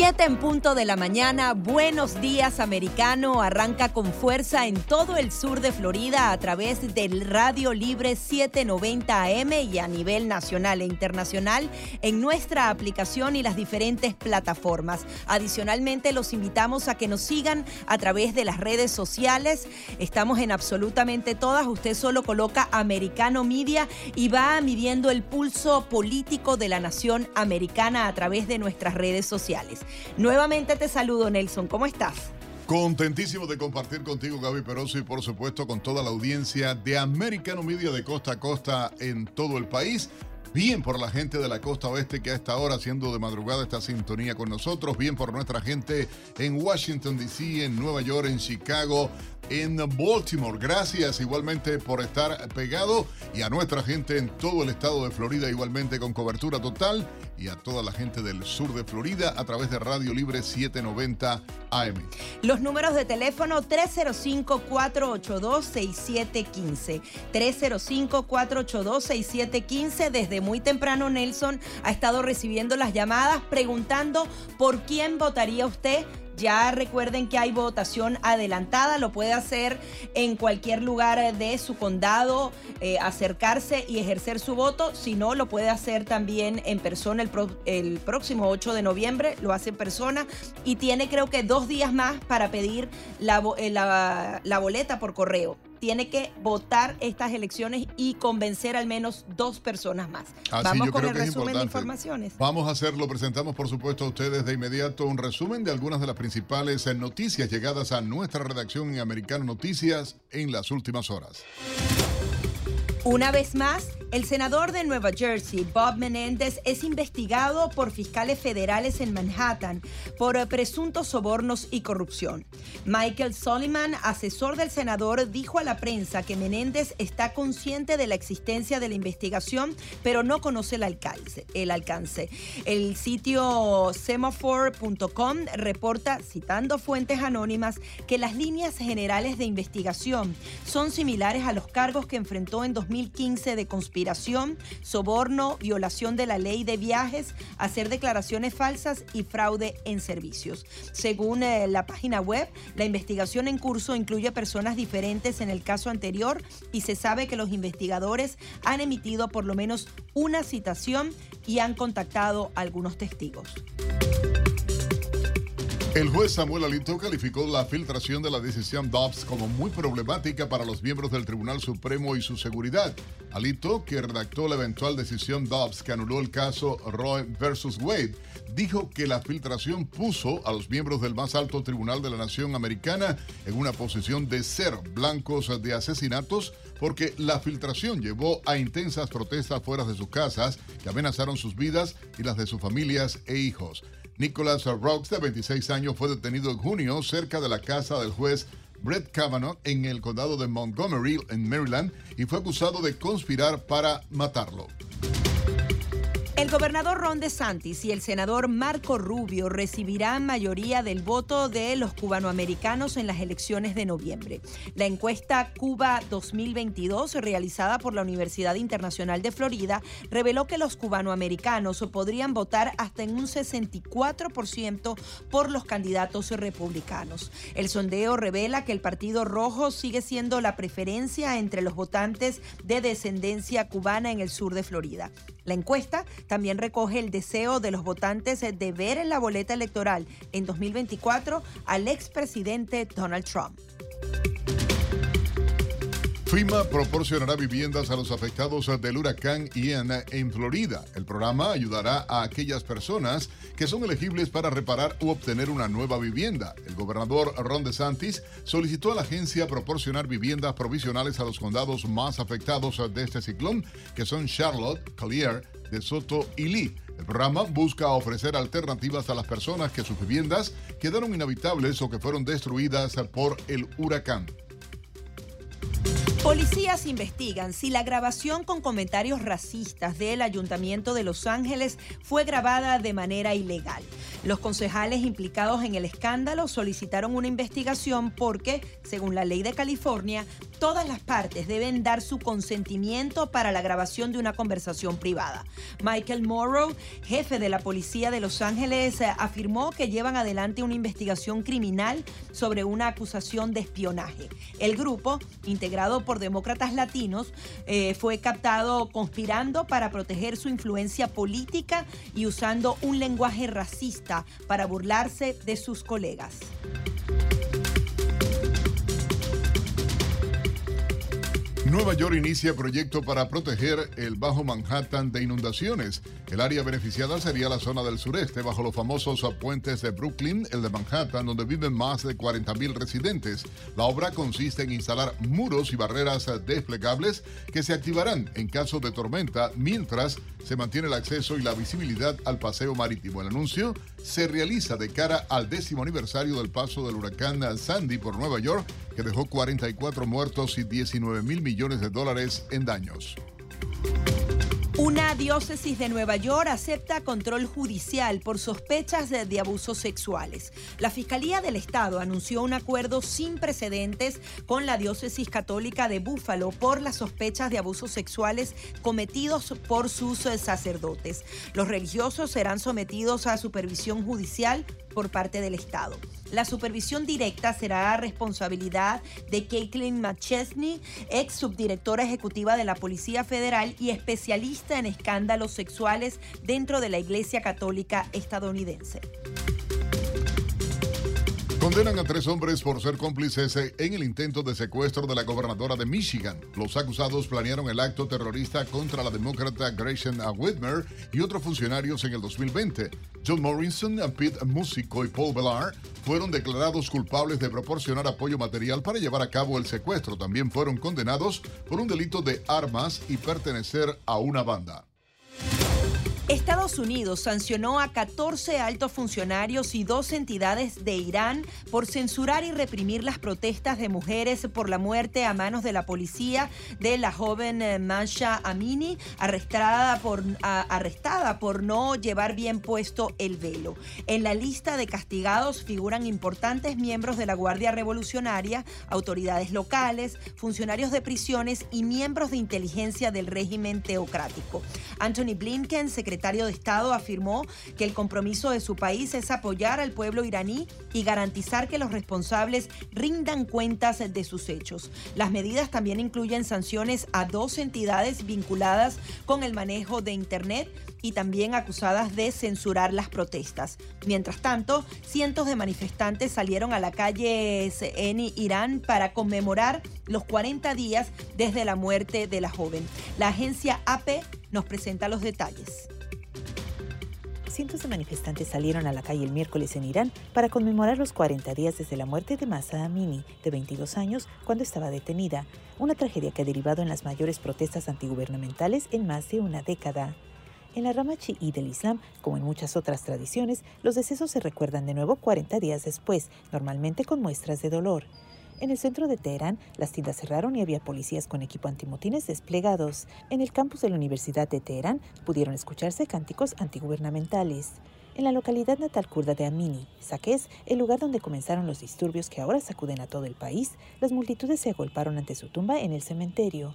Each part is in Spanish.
Siete en punto de la mañana, buenos días americano, arranca con fuerza en todo el sur de Florida a través del Radio Libre 790 AM y a nivel nacional e internacional en nuestra aplicación y las diferentes plataformas. Adicionalmente los invitamos a que nos sigan a través de las redes sociales, estamos en absolutamente todas, usted solo coloca Americano Media y va midiendo el pulso político de la nación americana a través de nuestras redes sociales. Nuevamente te saludo, Nelson. ¿Cómo estás? Contentísimo de compartir contigo, Gaby Peroso, y por supuesto con toda la audiencia de Americano Media de costa a costa en todo el país. Bien por la gente de la costa oeste que a esta hora, haciendo de madrugada esta sintonía con nosotros. Bien por nuestra gente en Washington, D.C., en Nueva York, en Chicago, en Baltimore. Gracias igualmente por estar pegado y a nuestra gente en todo el estado de Florida igualmente con cobertura total y a toda la gente del sur de Florida a través de Radio Libre 790 AM. Los números de teléfono 305-482-6715. 305-482-6715. Desde muy temprano Nelson ha estado recibiendo las llamadas preguntando por quién votaría usted ya recuerden que hay votación adelantada, lo puede hacer en cualquier lugar de su condado, eh, acercarse y ejercer su voto. Si no, lo puede hacer también en persona el, próximo 8 de noviembre, lo hace en persona y tiene creo que dos días más para pedir la, eh, boleta por correo tiene que votar estas elecciones y convencer al menos dos personas más. Vamos con el resumen de informaciones. Vamos a hacerlo. Presentamos, por supuesto, a ustedes de inmediato un resumen de algunas de las principales eh, noticias llegadas a nuestra redacción en Americano Noticias en las últimas horas. Una vez más, el senador de Nueva Jersey, Bob Menéndez, es investigado por fiscales federales en Manhattan por presuntos sobornos y corrupción. Michael Soliman, asesor del senador, dijo a la prensa que Menéndez está consciente de la existencia de la investigación, pero no conoce el alcance. El, sitio semaphore.com reporta, citando fuentes anónimas, que las líneas generales de investigación son similares a los cargos que enfrentó en 2015 de conspiración, soborno, violación de la ley de viajes, hacer declaraciones falsas y fraude en servicios. Según eh, la página web, la investigación en curso incluye personas diferentes en el caso anterior y se sabe que los investigadores han emitido por lo menos una citación y han contactado a algunos testigos. El juez Samuel Alito calificó la filtración de la decisión Dobbs como muy problemática para los miembros del Tribunal Supremo y su seguridad. Alito, que redactó la eventual decisión Dobbs que anuló el caso Roe versus Wade, dijo que la filtración puso a los miembros del más alto tribunal de la nación americana en una posición de ser blancos de asesinatos porque la filtración llevó a intensas protestas fuera de sus casas que amenazaron sus vidas y las de sus familias e hijos. Nicholas Rocks, de 26 años, fue detenido en junio cerca de la casa del juez Brett Kavanaugh en el condado de Montgomery, en Maryland, y fue acusado de conspirar para matarlo. El gobernador Ron DeSantis y el senador Marco Rubio recibirán mayoría del voto de los cubanoamericanos en las elecciones de noviembre. La encuesta Cuba 2022, realizada por la Universidad Internacional de Florida, reveló que los cubanoamericanos podrían votar hasta en un 64% por los candidatos republicanos. El sondeo revela que el Partido Rojo sigue siendo la preferencia entre los votantes de descendencia cubana en el sur de Florida. La encuesta también recoge el deseo de los votantes de ver en la boleta electoral en 2024 al expresidente Donald Trump. FIMA proporcionará viviendas a los afectados del huracán Ian en Florida. El programa ayudará a aquellas personas que son elegibles para reparar u obtener una nueva vivienda. El gobernador Ron DeSantis solicitó a la agencia proporcionar viviendas provisionales a los condados más afectados de este ciclón, que son Charlotte, Collier, De Soto y Lee. El programa busca ofrecer alternativas a las personas que sus viviendas quedaron inhabitables o que fueron destruidas por el huracán. Policías investigan si la grabación con comentarios racistas del Ayuntamiento de Los Ángeles fue grabada de manera ilegal. Los concejales implicados en el escándalo solicitaron una investigación porque, según la ley de California, todas las partes deben dar su consentimiento para la grabación de una conversación privada. Michael Morrow, jefe de la policía de Los Ángeles, afirmó que llevan adelante una investigación criminal sobre una acusación de espionaje. El grupo, integrado por demócratas latinos, eh, fue captado conspirando para proteger su influencia política y usando un lenguaje racista para burlarse de sus colegas. Nueva York inicia proyecto para proteger el Bajo Manhattan de inundaciones. El área beneficiada sería la zona del sureste, bajo los famosos puentes de Brooklyn, el de Manhattan, donde viven más de 40.000 residentes. La obra consiste en instalar muros y barreras desplegables que se activarán en caso de tormenta, mientras se mantiene el acceso y la visibilidad al paseo marítimo. El anuncio se realiza de cara al décimo aniversario del paso del huracán Sandy por Nueva York, que dejó 44 muertos y 19 mil millones de dólares en daños. Una diócesis de Nueva York acepta control judicial por sospechas de, abusos sexuales. La Fiscalía del Estado anunció un acuerdo sin precedentes con la diócesis católica de Búfalo por las sospechas de abusos sexuales cometidos por sus eh, sacerdotes. Los religiosos serán sometidos a supervisión judicial por parte del Estado. La supervisión directa será responsabilidad de Caitlin McChesney, ex subdirectora ejecutiva de la Policía Federal y especialista en escándalos sexuales dentro de la Iglesia Católica estadounidense. Condenan a tres hombres por ser cómplices en el intento de secuestro de la gobernadora de Michigan. Los acusados planearon el acto terrorista contra la demócrata Grayson Whitmer y otros funcionarios en el 2020. John Morrison, Pete Musico y Paul Bellar fueron declarados culpables de proporcionar apoyo material para llevar a cabo el secuestro. También fueron condenados por un delito de armas y pertenecer a una banda. Estados Unidos sancionó a 14 altos funcionarios y dos entidades de Irán por censurar y reprimir las protestas de mujeres por la muerte a manos de la policía de la joven eh, Masha Amini, arrestada por, arrestada por no llevar bien puesto el velo. En la lista de castigados figuran importantes miembros de la Guardia Revolucionaria, autoridades locales, funcionarios de prisiones y miembros de inteligencia del régimen teocrático. Anthony Blinken, secretario secretario de Estado afirmó que el compromiso de su país es apoyar al pueblo iraní y garantizar que los responsables rindan cuentas de sus hechos. Las medidas también incluyen sanciones a dos entidades vinculadas con el manejo de Internet y también acusadas de censurar las protestas. Mientras tanto, cientos de manifestantes salieron a la calle en Irán para conmemorar los 40 días desde la muerte de la joven. La agencia AP nos presenta los detalles cientos de manifestantes salieron a la calle el miércoles en Irán para conmemorar los 40 días desde la muerte de Masa Amini, de 22 años, cuando estaba detenida, una tragedia que ha derivado en las mayores protestas antigubernamentales en más de una década. En la rama chií del Islam, como en muchas otras tradiciones, los decesos se recuerdan de nuevo 40 días después, normalmente con muestras de dolor. En el centro de Teherán, las tiendas cerraron y había policías con equipo antimotines desplegados. En el campus de la Universidad de Teherán pudieron escucharse cánticos antigubernamentales. En la localidad natal kurda de Amini, Saqqez, el lugar donde comenzaron los disturbios que ahora sacuden a todo el país, las multitudes se agolparon ante su tumba en el cementerio.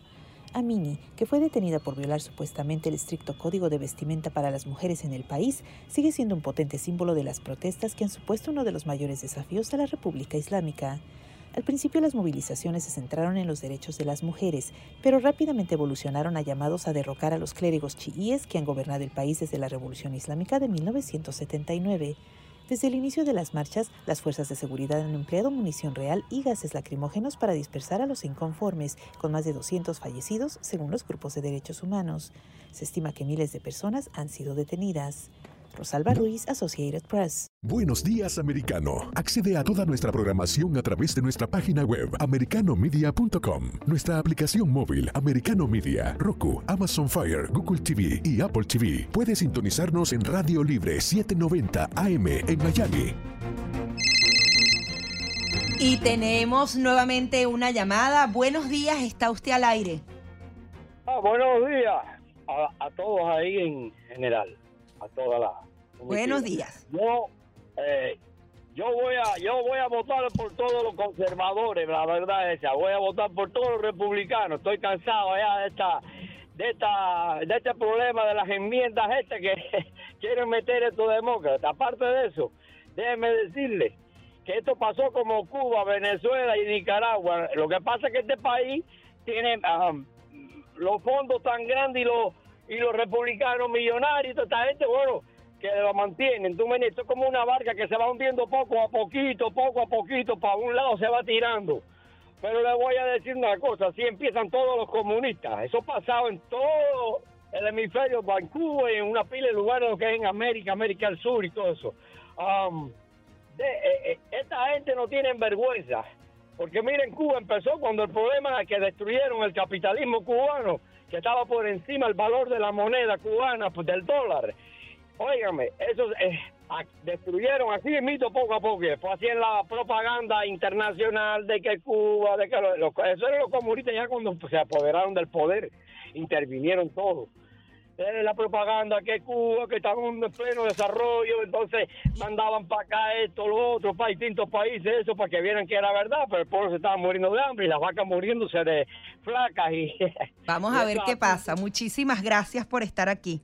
Amini, que fue detenida por violar supuestamente el estricto código de vestimenta para las mujeres en el país, sigue siendo un potente símbolo de las protestas que han supuesto uno de los mayores desafíos a la República Islámica. Al principio las movilizaciones se centraron en los derechos de las mujeres, pero rápidamente evolucionaron a llamados a derrocar a los clérigos chiíes que han gobernado el país desde la Revolución Islámica de 1979. Desde el inicio de las marchas, las fuerzas de seguridad han empleado munición real y gases lacrimógenos para dispersar a los inconformes, con más de 200 fallecidos según los grupos de derechos humanos. Se estima que miles de personas han sido detenidas. Rosalba Ruiz, Associated Press. Buenos días, americano. Accede a toda nuestra programación a través de nuestra página web, americanomedia.com, nuestra aplicación móvil, Americano Media, Roku, Amazon Fire, Google TV y Apple TV. Puede sintonizarnos en Radio Libre 790 AM en Miami. Y tenemos nuevamente una llamada. Buenos días, está usted al aire. Ah, buenos días a todos ahí en general a toda la... Buenos días. Yo eh, yo voy a yo voy a votar por todos los conservadores, la verdad es esa. Voy a votar por todos los republicanos. Estoy cansado ya de esta de esta de este problema de las enmiendas este que quieren meter estos demócratas. Aparte de eso, déjenme decirle que esto pasó como Cuba, Venezuela y Nicaragua. Lo que pasa es que este país tiene um, los fondos tan grandes y los y los republicanos millonarios, esta gente, bueno, que lo mantienen. Tú esto es como una barca que se va hundiendo poco a poquito, poco a poquito, para un lado se va tirando. Pero le voy a decir una cosa, así empiezan todos los comunistas. Eso ha pasado en todo el hemisferio, Vancouver, en una pila de lugares lo que es en América, América del Sur y todo eso. Um, eh, eh, esta gente no tiene vergüenza. Porque miren, Cuba empezó cuando el problema es que destruyeron el capitalismo cubano, que estaba por encima el valor de la moneda cubana, pues, del dólar. Óigame, eso eh, destruyeron así mito poco a poco. Fue así en la propaganda internacional de que Cuba, de que eso eran los comunistas ya cuando se apoderaron del poder, intervinieron todos. Eh, la propaganda que Cuba, que estaba en pleno desarrollo, entonces mandaban para acá esto, lo otro, para distintos países, eso, para que vieran que era verdad, pero el pueblo se estaba muriendo de hambre y las vacas muriéndose de flacas. y Vamos a ver qué pasa. Muchísimas gracias por estar aquí.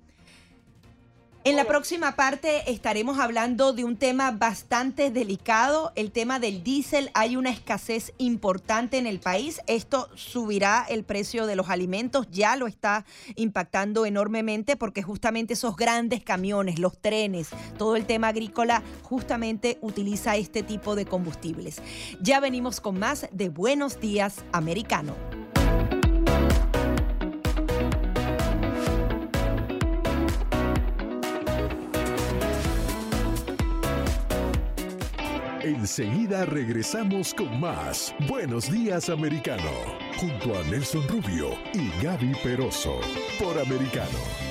En la próxima parte estaremos hablando de un tema bastante delicado, el tema del diésel. Hay una escasez importante en el país. Esto subirá el precio de los alimentos, ya lo está impactando enormemente porque justamente esos grandes camiones, los trenes, todo el tema agrícola justamente utiliza este tipo de combustibles. Ya venimos con más de Buenos Días Americano. Enseguida regresamos con más Buenos Días Americano, junto a Nelson Rubio y Gaby Peroso, por Americano.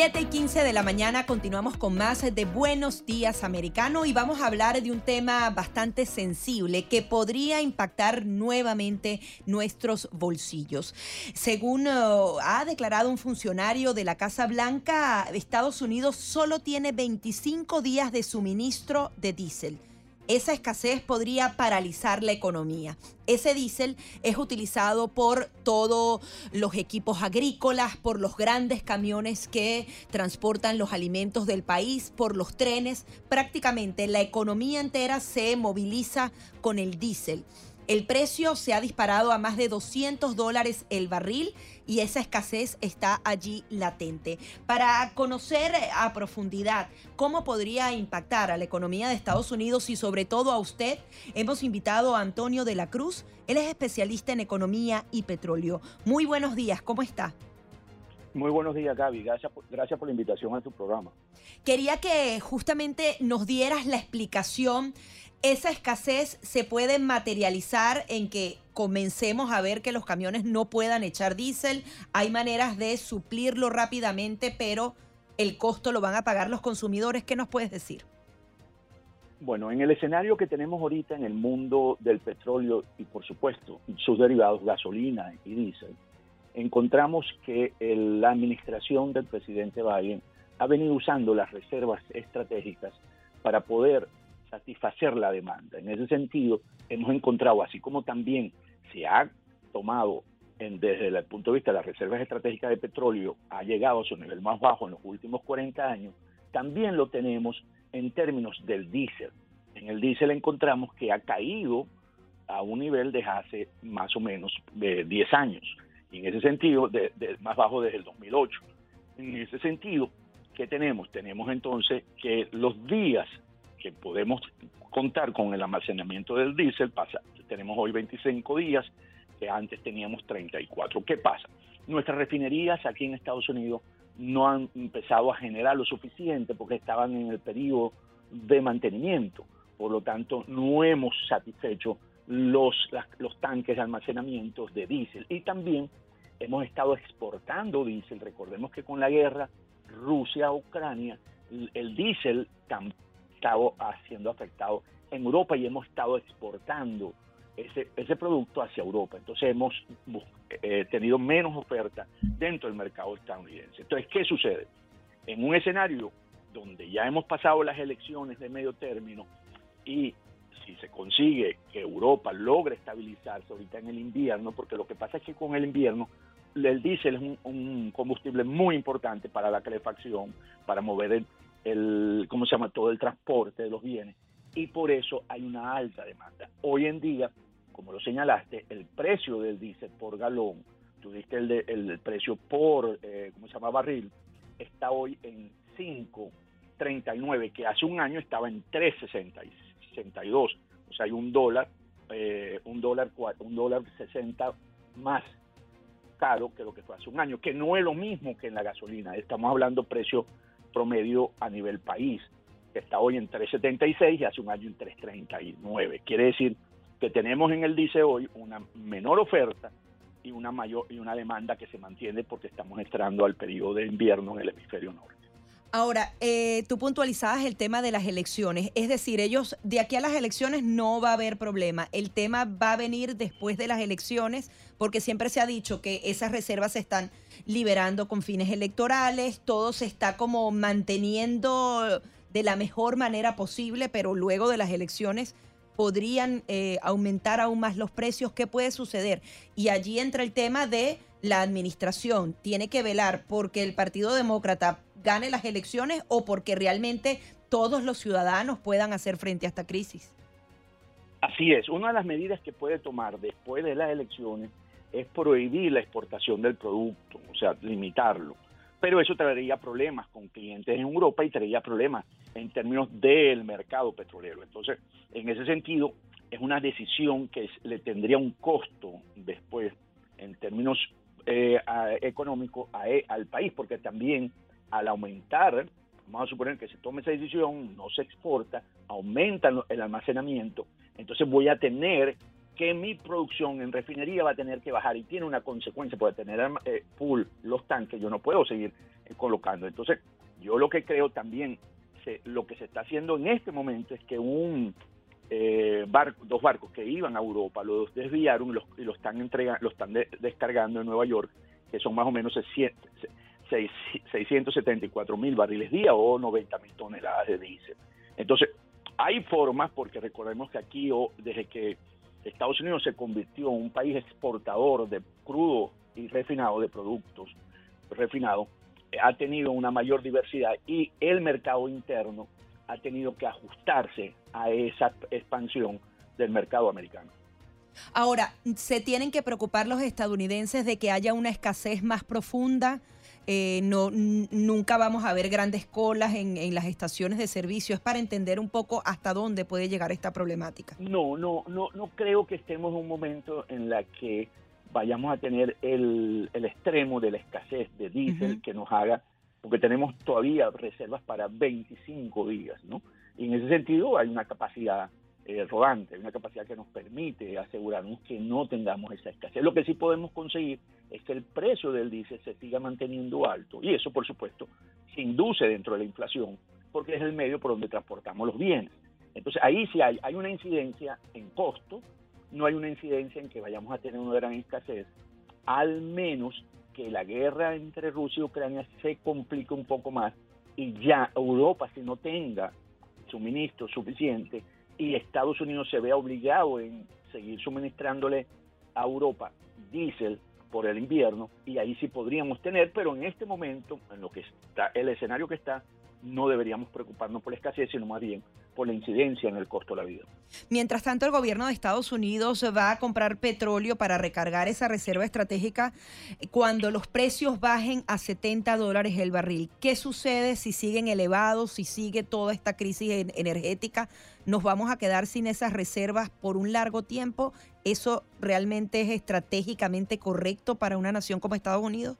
7 y 15 de la mañana continuamos con más de Buenos Días Americano y vamos a hablar de un tema bastante sensible que podría impactar nuevamente nuestros bolsillos. Según uh, ha declarado un funcionario de la Casa Blanca, Estados Unidos solo tiene 25 días de suministro de diésel esa escasez podría paralizar la economía. Ese diésel es utilizado por todos los equipos agrícolas, por los grandes camiones que transportan los alimentos del país, por los trenes. Prácticamente la economía entera se moviliza con el diésel. El precio se ha disparado a más de 200 dólares el barril y esa escasez está allí latente. Para conocer a profundidad cómo podría impactar a la economía de Estados Unidos y sobre todo a usted, hemos invitado a Antonio de la Cruz. Él es especialista en economía y petróleo. Muy buenos días, ¿cómo está? Muy buenos días, Gaby. Gracias por, gracias por la invitación a tu programa. Quería que justamente nos dieras la explicación esa escasez se puede materializar en que comencemos a ver que los camiones no puedan echar diésel. Hay maneras de suplirlo rápidamente, pero el costo lo van a pagar los consumidores. ¿Qué nos puedes decir? Bueno, en el escenario que tenemos ahorita en el mundo del petróleo y por supuesto sus derivados, gasolina y diésel, encontramos que la administración del presidente Biden ha venido usando las reservas estratégicas para poder satisfacer la demanda. En ese sentido, hemos encontrado, así como también se ha tomado desde el punto de vista de las reservas estratégicas de petróleo, ha llegado a su nivel más bajo en los últimos 40 años, también lo tenemos en términos del diésel. En el diésel encontramos que ha caído a un nivel de hace más o menos de 10 años. Y en ese sentido, de, más bajo desde el 2008. En ese sentido, ¿qué tenemos? Tenemos entonces que los días que podemos contar con el almacenamiento del diésel, pasa, tenemos hoy 25 días, que antes teníamos 34. ¿Qué pasa? Nuestras refinerías aquí en Estados Unidos no han empezado a generar lo suficiente porque estaban en el periodo de mantenimiento. Por lo tanto, no hemos satisfecho los, los tanques de almacenamiento de diésel. Y también hemos estado exportando diésel. Recordemos que con la guerra Rusia-Ucrania, el diésel también estado siendo afectado en Europa y hemos estado exportando ese, ese producto hacia Europa. Entonces hemos eh, tenido menos oferta dentro del mercado estadounidense. Entonces, ¿qué sucede? En un escenario donde ya hemos pasado las elecciones de medio término y si se consigue que Europa logre estabilizarse ahorita en el invierno, porque lo que pasa es que con el invierno el diésel es un, combustible muy importante para la calefacción, para mover el, el, ¿cómo se llama? Todo el transporte de los bienes y por eso hay una alta demanda. Hoy en día, como lo señalaste, el precio del diésel por galón, tú diste el, el precio por, eh, ¿cómo se llama? Barril, está hoy en 5.39, que hace un año estaba en 3.62. O sea, hay un dólar, eh, un dólar, un dólar 60 más caro que lo que fue hace un año, que no es lo mismo que en la gasolina. Estamos hablando precio promedio a nivel país que está hoy en 3.76 y hace un año en 3.39. Quiere decir que tenemos en el dice hoy una menor oferta y una mayor y una demanda que se mantiene porque estamos entrando al periodo de invierno en el hemisferio norte. Ahora, eh, tú puntualizabas el tema de las elecciones, es decir, ellos de aquí a las elecciones no va a haber problema, el tema va a venir después de las elecciones, porque siempre se ha dicho que esas reservas se están liberando con fines electorales, todo se está como manteniendo de la mejor manera posible, pero luego de las elecciones podrían eh, aumentar aún más los precios. ¿Qué puede suceder? Y allí entra el tema de la administración. Tiene que velar porque el Partido Demócrata gane las elecciones o porque realmente todos los ciudadanos puedan hacer frente a esta crisis. Así es. Una de las medidas que puede tomar después de las elecciones es prohibir la exportación del producto, o sea, limitarlo pero eso traería problemas con clientes en Europa y traería problemas en términos del mercado petrolero. Entonces, en ese sentido, es una decisión que le tendría un costo después en términos eh, económicos e, al país, porque también al aumentar, vamos a suponer que se tome esa decisión, no se exporta, aumenta el almacenamiento, entonces voy a tener que mi producción en refinería va a tener que bajar y tiene una consecuencia, puede tener eh, full los tanques, yo no puedo seguir eh, colocando. Entonces, yo lo que creo también, lo que se está haciendo en este momento es que un eh, barco, dos barcos que iban a Europa los desviaron y los, y están, entrega, los están descargando en Nueva York, que son más o menos 674 mil barriles día o 90 mil toneladas de diésel. Entonces, hay formas, porque recordemos que aquí, desde que Estados Unidos se convirtió en un país exportador de crudo y refinado de productos refinados, ha tenido una mayor diversidad y el mercado interno ha tenido que ajustarse a esa expansión del mercado americano. Ahora, ¿se tienen que preocupar los estadounidenses de que haya una escasez más profunda? Eh, no, nunca vamos a ver grandes colas en, en, las estaciones de servicio. Es para entender un poco hasta dónde puede llegar esta problemática. No, no, no, no creo que estemos en un momento en la que vayamos a tener el, el extremo de la escasez de diésel que nos haga, porque tenemos todavía reservas para 25 días, ¿no? Y en ese sentido hay una capacidad eh, rodante, una capacidad que nos permite asegurarnos que no tengamos esa escasez. Lo que sí podemos conseguir es que el precio del diésel se siga manteniendo alto y eso, por supuesto, se induce dentro de la inflación porque es el medio por donde transportamos los bienes. Entonces ahí sí hay, hay una incidencia en costo, no hay una incidencia en que vayamos a tener una gran escasez, al menos que la guerra entre Rusia y Ucrania se complique un poco más y ya Europa, si no tenga suministro suficiente, y Estados Unidos se ve obligado en seguir suministrándole a Europa diésel por el invierno y ahí sí podríamos tener, pero en este momento, en lo que está el escenario que está, no deberíamos preocuparnos por la escasez, sino más bien por la incidencia en el costo de la vida. Mientras tanto, el gobierno de Estados Unidos va a comprar petróleo para recargar esa reserva estratégica cuando los precios bajen a 70 dólares el barril. ¿Qué sucede si siguen elevados, si sigue toda esta crisis energética? ¿Nos vamos a quedar sin esas reservas por un largo tiempo? ¿Eso realmente es estratégicamente correcto para una nación como Estados Unidos?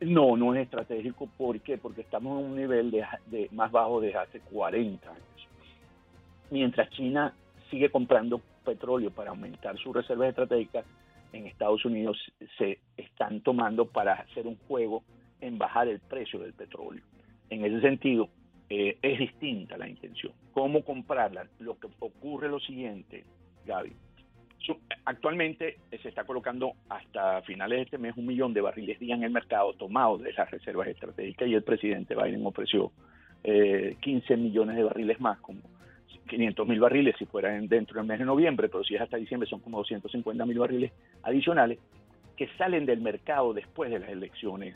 No, no es estratégico. ¿Por qué? Porque estamos en un nivel de, más bajo desde hace 40 años. Mientras China sigue comprando petróleo para aumentar sus reservas estratégicas, en Estados Unidos se están tomando para hacer un juego en bajar el precio del petróleo. En ese sentido, eh, es distinta la intención. ¿Cómo comprarla? Lo que ocurre es lo siguiente. Gaby. Actualmente se está colocando hasta finales de este mes un millón de barriles día en el mercado tomados de esas reservas estratégicas y el presidente Biden ofreció 15 eh, millones de barriles más, como 500 mil barriles si fueran dentro del mes de noviembre, pero si es hasta diciembre son como 250 mil barriles adicionales que salen del mercado después de las elecciones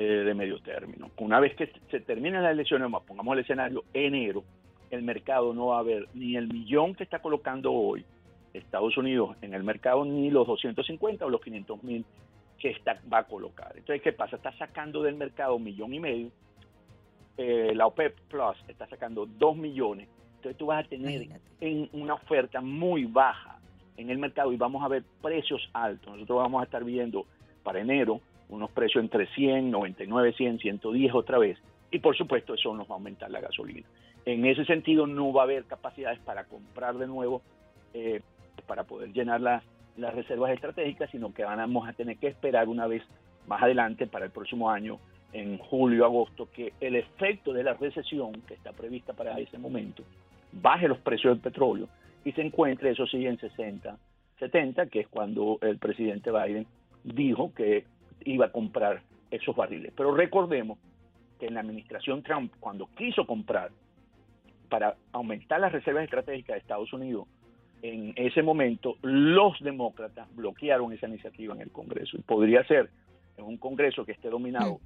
eh, de medio término. Una vez que se terminen las elecciones, pongamos el escenario enero, el mercado no va a haber ni el millón que está colocando hoy Estados Unidos en el mercado, ni los 250 o los 500 mil que está, va a colocar. Entonces, ¿qué pasa? Está sacando del mercado un millón y medio, eh, la OPEP Plus está sacando dos millones, entonces tú vas a tener en una oferta muy baja en el mercado y vamos a ver precios altos. Nosotros vamos a estar viendo para enero unos precios entre 100, 99, 100, 110 otra vez. Y por supuesto eso nos va a aumentar la gasolina. En ese sentido no va a haber capacidades para comprar de nuevo eh, para poder llenar las, las reservas estratégicas, sino que vamos a tener que esperar una vez más adelante para el próximo año, en julio, agosto, que el efecto de la recesión que está prevista para ese momento baje los precios del petróleo y se encuentre, eso sí, en 60, 70, que es cuando el presidente Biden dijo que iba a comprar esos barriles. Pero recordemos que en la administración Trump, cuando quiso comprar para aumentar las reservas estratégicas de Estados Unidos, en ese momento los demócratas bloquearon esa iniciativa en el Congreso. Y podría ser en un Congreso que esté dominado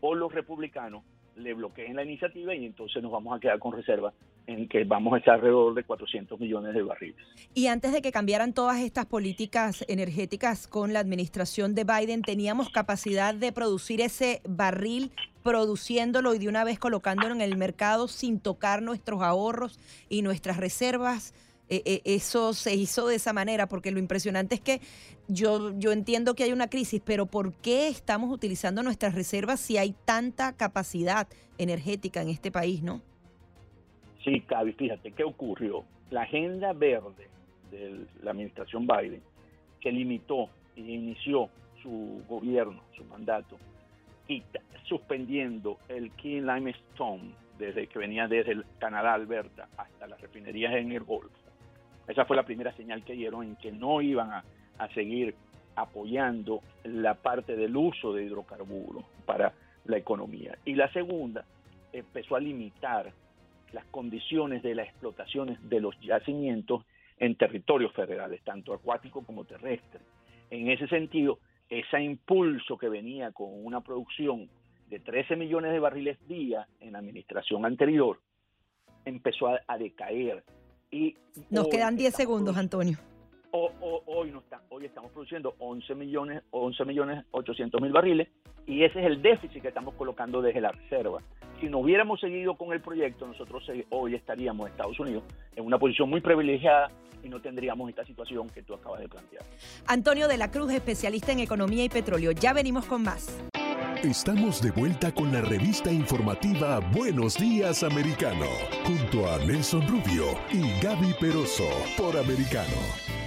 por los republicanos, le bloqueen la iniciativa y entonces nos vamos a quedar con reserva en que vamos a estar alrededor de 400 millones de barriles. Y antes de que cambiaran todas estas políticas energéticas con la administración de Biden, ¿teníamos capacidad de producir ese barril produciéndolo y de una vez colocándolo en el mercado sin tocar nuestros ahorros y nuestras reservas? E, e, eso se hizo de esa manera, porque lo impresionante es que yo, yo entiendo que hay una crisis, pero ¿por qué estamos utilizando nuestras reservas si hay tanta capacidad energética en este país, no? Sí, Cavi, fíjate, ¿qué ocurrió? La agenda verde de la administración Biden, que limitó e inició su gobierno, su mandato, y suspendiendo el Key Limestone desde que venía desde el Canadá, Alberta, hasta las refinerías en el Golfo. Esa fue la primera señal que dieron en que no iban a seguir apoyando la parte del uso de hidrocarburos para la economía. Y la segunda empezó a limitar las condiciones de las explotaciones de los yacimientos en territorios federales, tanto acuáticos como terrestres. En ese sentido, ese impulso que venía con una producción de 13 millones de barriles día en la administración anterior, empezó a, decaer. Y Nos quedan 10 segundos, Antonio. hoy, no está, hoy estamos produciendo 11 millones, 11 millones 800 mil barriles y ese es el déficit que estamos colocando desde la reserva si no hubiéramos seguido con el proyecto, nosotros hoy estaríamos en Estados Unidos en una posición muy privilegiada y no tendríamos esta situación que tú acabas de plantear. Antonio de la Cruz, especialista en economía y petróleo. Ya venimos con más. Estamos de vuelta con la revista informativa Buenos Días Americano, junto a Nelson Rubio y Gaby Peroso por Americano.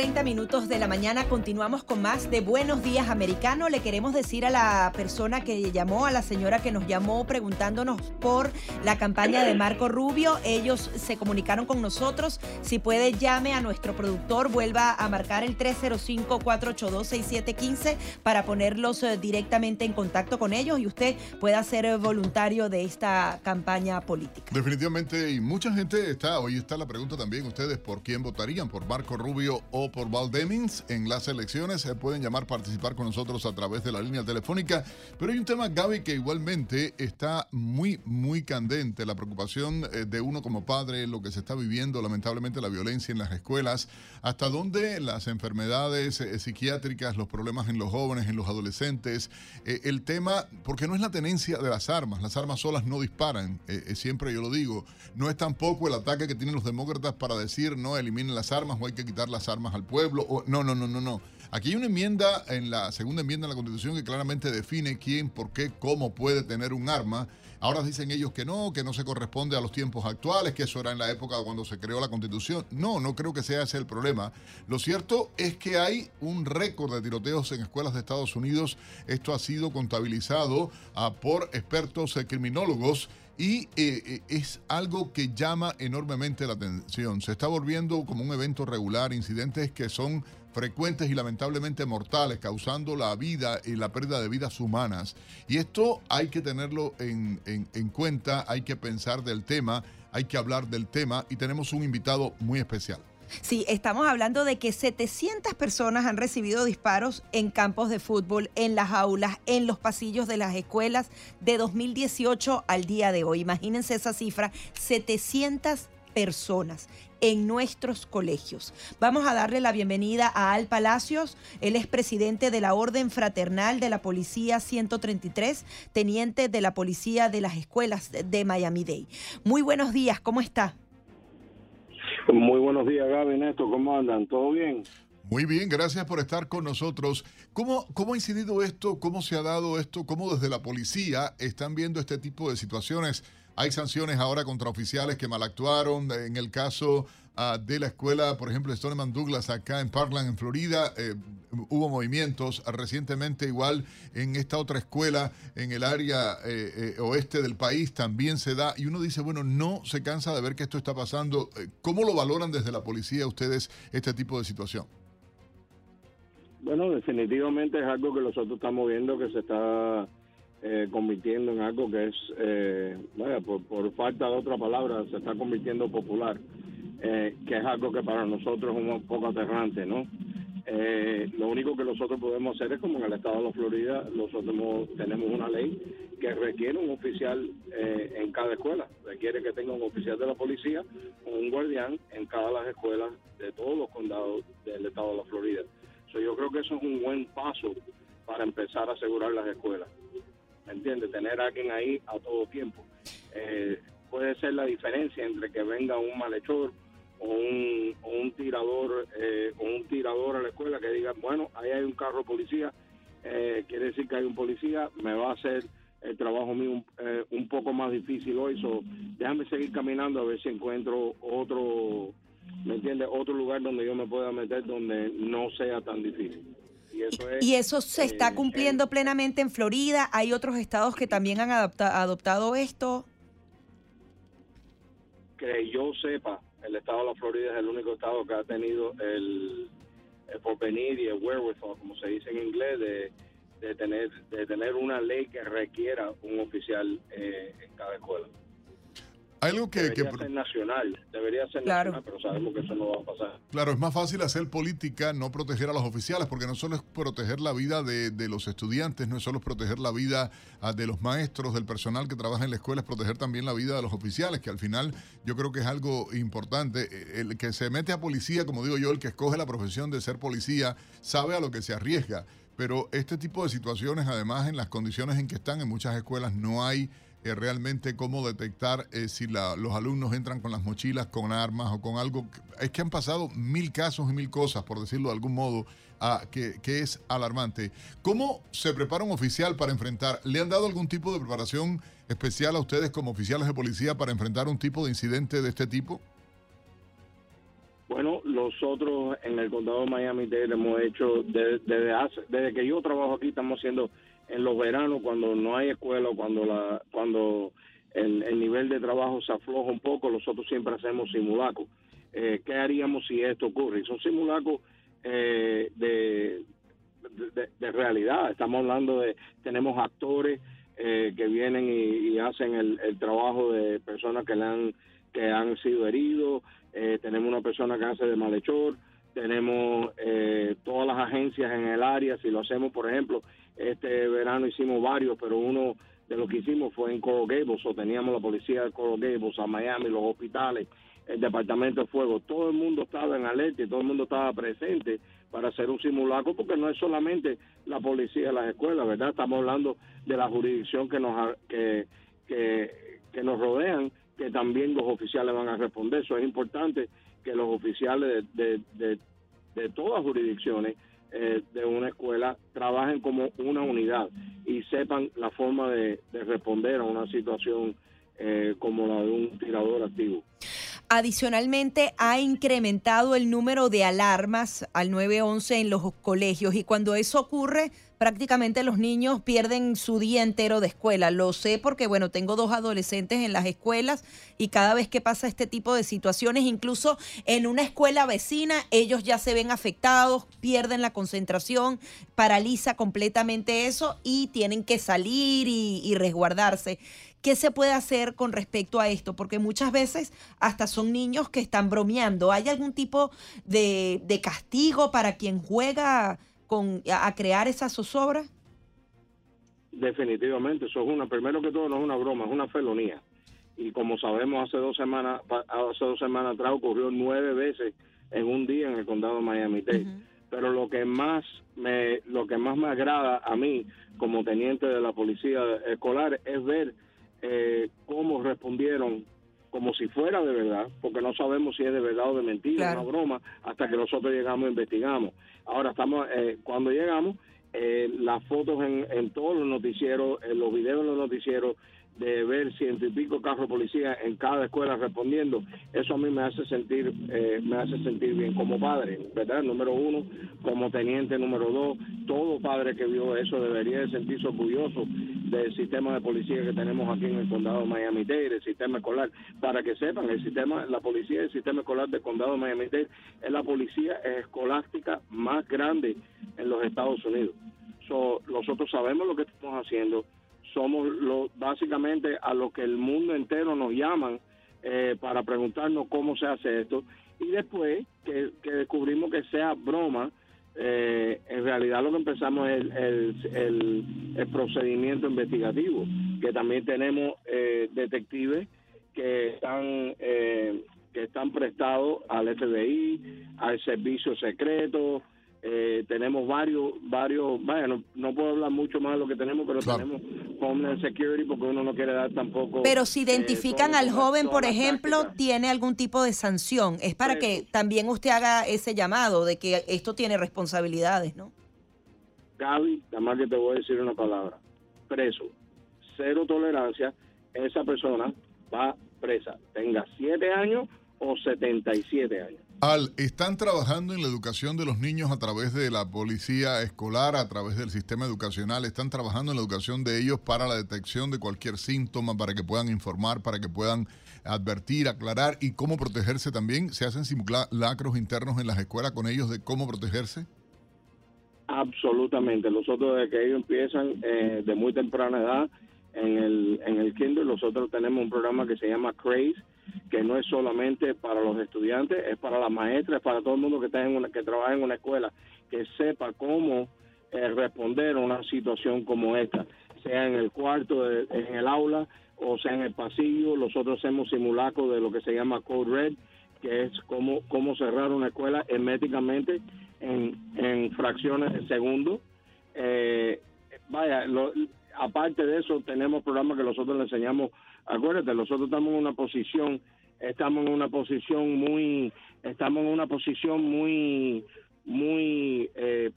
30 minutos de la mañana continuamos con más de Buenos Días Americano. Le queremos decir a la persona que llamó, a la señora que nos llamó preguntándonos por la campaña de Marco Rubio. Ellos se comunicaron con nosotros. Si puede, llame a nuestro productor, vuelva a marcar el 305-482-6715 para ponerlos eh, directamente en contacto con ellos y usted pueda ser voluntario de esta campaña política. Definitivamente, y mucha gente está, hoy está la pregunta también, ustedes por quién votarían, por Marco Rubio o por Val Demings en las elecciones. Se pueden llamar, participar con nosotros a través de la línea telefónica. Pero hay un tema, Gaby, que igualmente está muy, muy candente. La preocupación eh, de uno como padre, lo que se está viviendo, lamentablemente, la violencia en las escuelas. Hasta dónde las enfermedades eh, psiquiátricas, los problemas en los jóvenes, en los adolescentes. Eh, el tema, porque no es la tenencia de las armas. Las armas solas no disparan. siempre yo lo digo. No es tampoco el ataque que tienen los demócratas para decir no eliminen las armas o hay que quitar las armas al pueblo. No, no, no, no, no. Aquí hay una enmienda en la segunda enmienda de la Constitución que claramente define quién, por qué, cómo puede tener un arma. Ahora dicen ellos que no, que no se corresponde a los tiempos actuales, que eso era en la época cuando se creó la Constitución. No, no creo que sea ese el problema. Lo cierto es que hay un récord de tiroteos en escuelas de Estados Unidos. Esto ha sido contabilizado ah, por expertos eh, criminólogos y eh, eh, es algo que llama enormemente la atención. Se está volviendo como un evento regular, incidentes que son frecuentes y lamentablemente mortales, causando la vida y la pérdida de vidas humanas. Y esto hay que tenerlo en, en cuenta, hay que pensar del tema, hay que hablar del tema y tenemos un invitado muy especial. Sí, estamos hablando de que 700 personas han recibido disparos en campos de fútbol, en las aulas, en los pasillos de las escuelas de 2018 al día de hoy. Imagínense esa cifra, 700 personas en nuestros colegios. Vamos a darle la bienvenida a Al Palacios. Él es presidente de la Orden Fraternal de la Policía 133, teniente de la Policía de las Escuelas de Miami-Dade. Muy buenos días, ¿cómo está? Muy buenos días, Gaby, Néstor, ¿cómo andan? ¿Todo bien? Muy bien, gracias por estar con nosotros. ¿Cómo, ¿Cómo ha incidido esto? ¿Cómo se ha dado esto? ¿Cómo desde la policía están viendo este tipo de situaciones? Hay sanciones ahora contra oficiales que malactuaron. En el caso ah, de la escuela, por ejemplo, Stoneman Douglas, acá en Parkland, en Florida, eh, hubo movimientos. Recientemente, igual en esta otra escuela, en el área eh, eh, oeste del país, también se da. Y uno dice, bueno, no se cansa de ver que esto está pasando. ¿Cómo lo valoran desde la policía ustedes este tipo de situación? Bueno, definitivamente es algo que nosotros estamos viendo que se está eh, convirtiendo en algo que es, eh, por, falta de otra palabra, se está convirtiendo popular, eh, que es algo que para nosotros es un poco aterrante, ¿no? lo único que nosotros podemos hacer es como en el estado de la Florida, nosotros tenemos una ley que requiere un oficial en cada escuela, requiere que tenga un oficial de la policía o un guardián en cada las escuelas de todos los condados del estado de la Florida. yo creo que eso es un buen paso para empezar a asegurar las escuelas. ¿me entiendes? Tener a alguien ahí a todo tiempo. Eh, puede ser la diferencia entre que venga un malhechor un, un tirador eh, o un tirador a la escuela que diga, bueno, ahí hay un carro policía, eh, quiere decir que hay un policía, me va a hacer el trabajo mío un, un poco más difícil hoy, so, déjame seguir caminando a ver si encuentro otro, ¿me entiendes? Otro lugar donde yo me pueda meter donde no sea tan difícil. Y eso, se está eh, cumpliendo plenamente en Florida. ¿Hay otros estados que también han adoptado esto? Que yo sepa, el estado de la Florida es el único estado que ha tenido el, porvenir y el wherewithal, como se dice en inglés, de, tener de tener una ley que requiera un oficial eh, en cada escuela. Algo que, debería ser nacional, debería ser nacional, pero sabemos que eso no va a pasar. Claro, es más fácil hacer política, no proteger a los oficiales, porque no solo es proteger la vida de, los estudiantes, no es solo proteger la vida ah, de los maestros, del personal que trabaja en la escuela, es proteger también la vida de los oficiales, que al final yo creo que es algo importante. E, el que se mete a policía, como digo yo, el que escoge la profesión de ser policía, sabe a lo que se arriesga. Pero este tipo de situaciones, además, en las condiciones en que están en muchas escuelas, no hay eh, realmente cómo detectar eh, si los alumnos entran con las mochilas, con armas o con algo. Es que han pasado mil casos y mil cosas, por decirlo de algún modo, que, es alarmante. ¿Cómo se prepara un oficial para enfrentar? ¿Le han dado algún tipo de preparación especial a ustedes como oficiales de policía para enfrentar un tipo de incidente de este tipo? Bueno, nosotros en el condado de Miami-Dade hemos hecho desde, desde que yo trabajo aquí estamos haciendo en los veranos cuando no hay escuela, cuando la cuando el, nivel de trabajo se afloja un poco, nosotros siempre hacemos simulacros. Eh, ¿Qué haríamos si esto ocurre? Son simulacros eh, de, de, realidad. Estamos hablando de, tenemos actores eh, que vienen y, hacen el, el, trabajo de personas que le han que han sido heridos. tenemos una persona que hace de malhechor tenemos eh, todas las agencias en el área, si lo hacemos, por ejemplo, este verano hicimos varios, pero uno de lo que hicimos fue en Coral Gables, o teníamos la policía de Coral Gables, a Miami, los hospitales, el departamento de fuego, todo el mundo estaba en alerta y todo el mundo estaba presente para hacer un simulacro, porque no es solamente la policía de las escuelas, ¿verdad? Estamos hablando de la jurisdicción que nos, que, que, nos rodean, que también los oficiales van a responder. Eso es importante que los oficiales de, de, de, todas jurisdicciones eh, de una escuela trabajen como una unidad y sepan la forma de, responder a una situación eh, como la de un tirador activo. adicionalmente ha incrementado el número de alarmas al 911 en los colegios y cuando eso ocurre, prácticamente los niños pierden su día entero de escuela. Lo sé porque, bueno, tengo dos adolescentes en las escuelas y cada vez que pasa este tipo de situaciones, incluso en una escuela vecina, ellos ya se ven afectados, pierden la concentración, paraliza completamente eso y tienen que salir y, y resguardarse. ¿Qué se puede hacer con respecto a esto? Porque muchas veces hasta son niños que están bromeando. ¿Hay algún tipo de, de castigo para quien juega con, a crear esa zozobra? Definitivamente, eso es una, primero que todo no es una broma, es una felonía. Y como sabemos, hace dos semanas, hace dos semanas atrás ocurrió nueve veces en un día en el condado de Miami-Dade. Pero lo que más me, lo que más me agrada a mí como teniente de la policía escolar es ver eh, cómo respondieron como si fuera de verdad, porque no sabemos si es de verdad o de mentira, una broma, hasta que nosotros llegamos e investigamos. Ahora estamos, eh, cuando llegamos, eh, las fotos en, en todos los noticieros, en los videos en los noticieros, de ver ciento y pico carros policía en cada escuela respondiendo, eso a mí me hace sentir, eh, me hace sentir bien como padre, ¿verdad? Número uno, como teniente número dos, todo padre que vio eso debería de sentirse orgulloso del sistema de policía que tenemos aquí en el condado de Miami-Dade, el sistema escolar, para que sepan, el sistema, la policía del sistema escolar del condado de Miami-Dade es la policía escolástica más grande en los Estados Unidos. So, nosotros sabemos lo que estamos haciendo, somos lo, básicamente a lo que el mundo entero nos llaman eh, para preguntarnos cómo se hace esto. Y después que, descubrimos que sea broma, eh, en realidad lo que empezamos es el, el, procedimiento investigativo, que también tenemos eh, detectives que están que están prestados al FBI, al servicio secreto, eh, tenemos varios, varios, bueno, no, puedo hablar mucho más de lo que tenemos, pero tenemos Homeland Security porque uno no quiere dar tampoco. Pero si identifican al joven, por ejemplo, tiene algún tipo de sanción. Es para que también usted haga ese llamado de que esto tiene responsabilidades, ¿no? Gaby, nada más que te voy a decir una palabra. Preso. Cero tolerancia. Esa persona va presa. Tenga siete años o 77 años. Al, ¿están trabajando en la educación de los niños a través de la policía escolar, a través del sistema educacional? ¿Están trabajando en la educación de ellos para la detección de cualquier síntoma, para que puedan informar, para que puedan advertir, aclarar y cómo protegerse también? ¿Se hacen simulacros internos en las escuelas con ellos de cómo protegerse? Absolutamente. Nosotros desde que ellos empiezan eh, de muy temprana edad en el, en el kinder, nosotros tenemos un programa que se llama CRAZE, que no es solamente para los estudiantes, es para las maestras, es para todo el mundo que, está en una, que trabaja en una escuela, que sepa cómo eh, responder a una situación como esta, sea en el cuarto, en el aula o sea en el pasillo. Nosotros hacemos simulacro de lo que se llama Code Red, que es cómo, cómo cerrar una escuela herméticamente en, en fracciones de segundo. Eh, vaya, aparte de eso, tenemos programas que nosotros le enseñamos acuérdate, nosotros estamos en una posición, estamos en una posición muy, estamos en una posición muy, muy eh,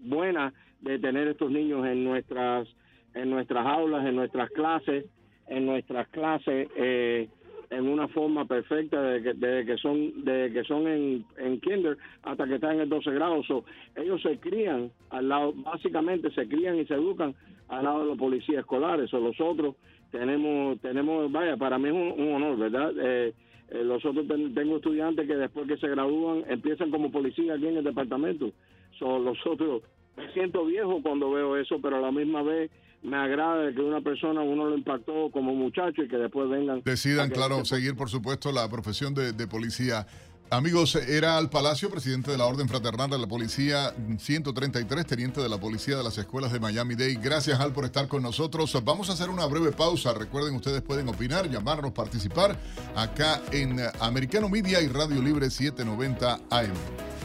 buena de tener estos niños en nuestras, en nuestras aulas, en nuestras clases, en nuestras clases, eh, en una forma perfecta desde que, que son de que son en, en kinder hasta que están en el 12 grado. ellos se crían al lado, básicamente se crían y se educan al lado de los policías escolares o los otros tenemos, tenemos, vaya, para mí es un, honor, ¿verdad? Eh, eh, los otros tengo estudiantes que después que se gradúan empiezan como policía aquí en el departamento. Son los otros, me siento viejo cuando veo eso, pero a la misma vez me agrada que una persona uno lo impactó como muchacho y que después vengan. Decidan, claro, seguir por supuesto la profesión de, de policía. Amigos, era al Palacio, presidente de la Orden Fraternal de la Policía 133, teniente de la Policía de las Escuelas de Miami-Dade. Gracias, Al, por estar con nosotros. Vamos a hacer una breve pausa. Recuerden, ustedes pueden opinar, llamarnos, participar acá en Americano Media y Radio Libre 790 AM.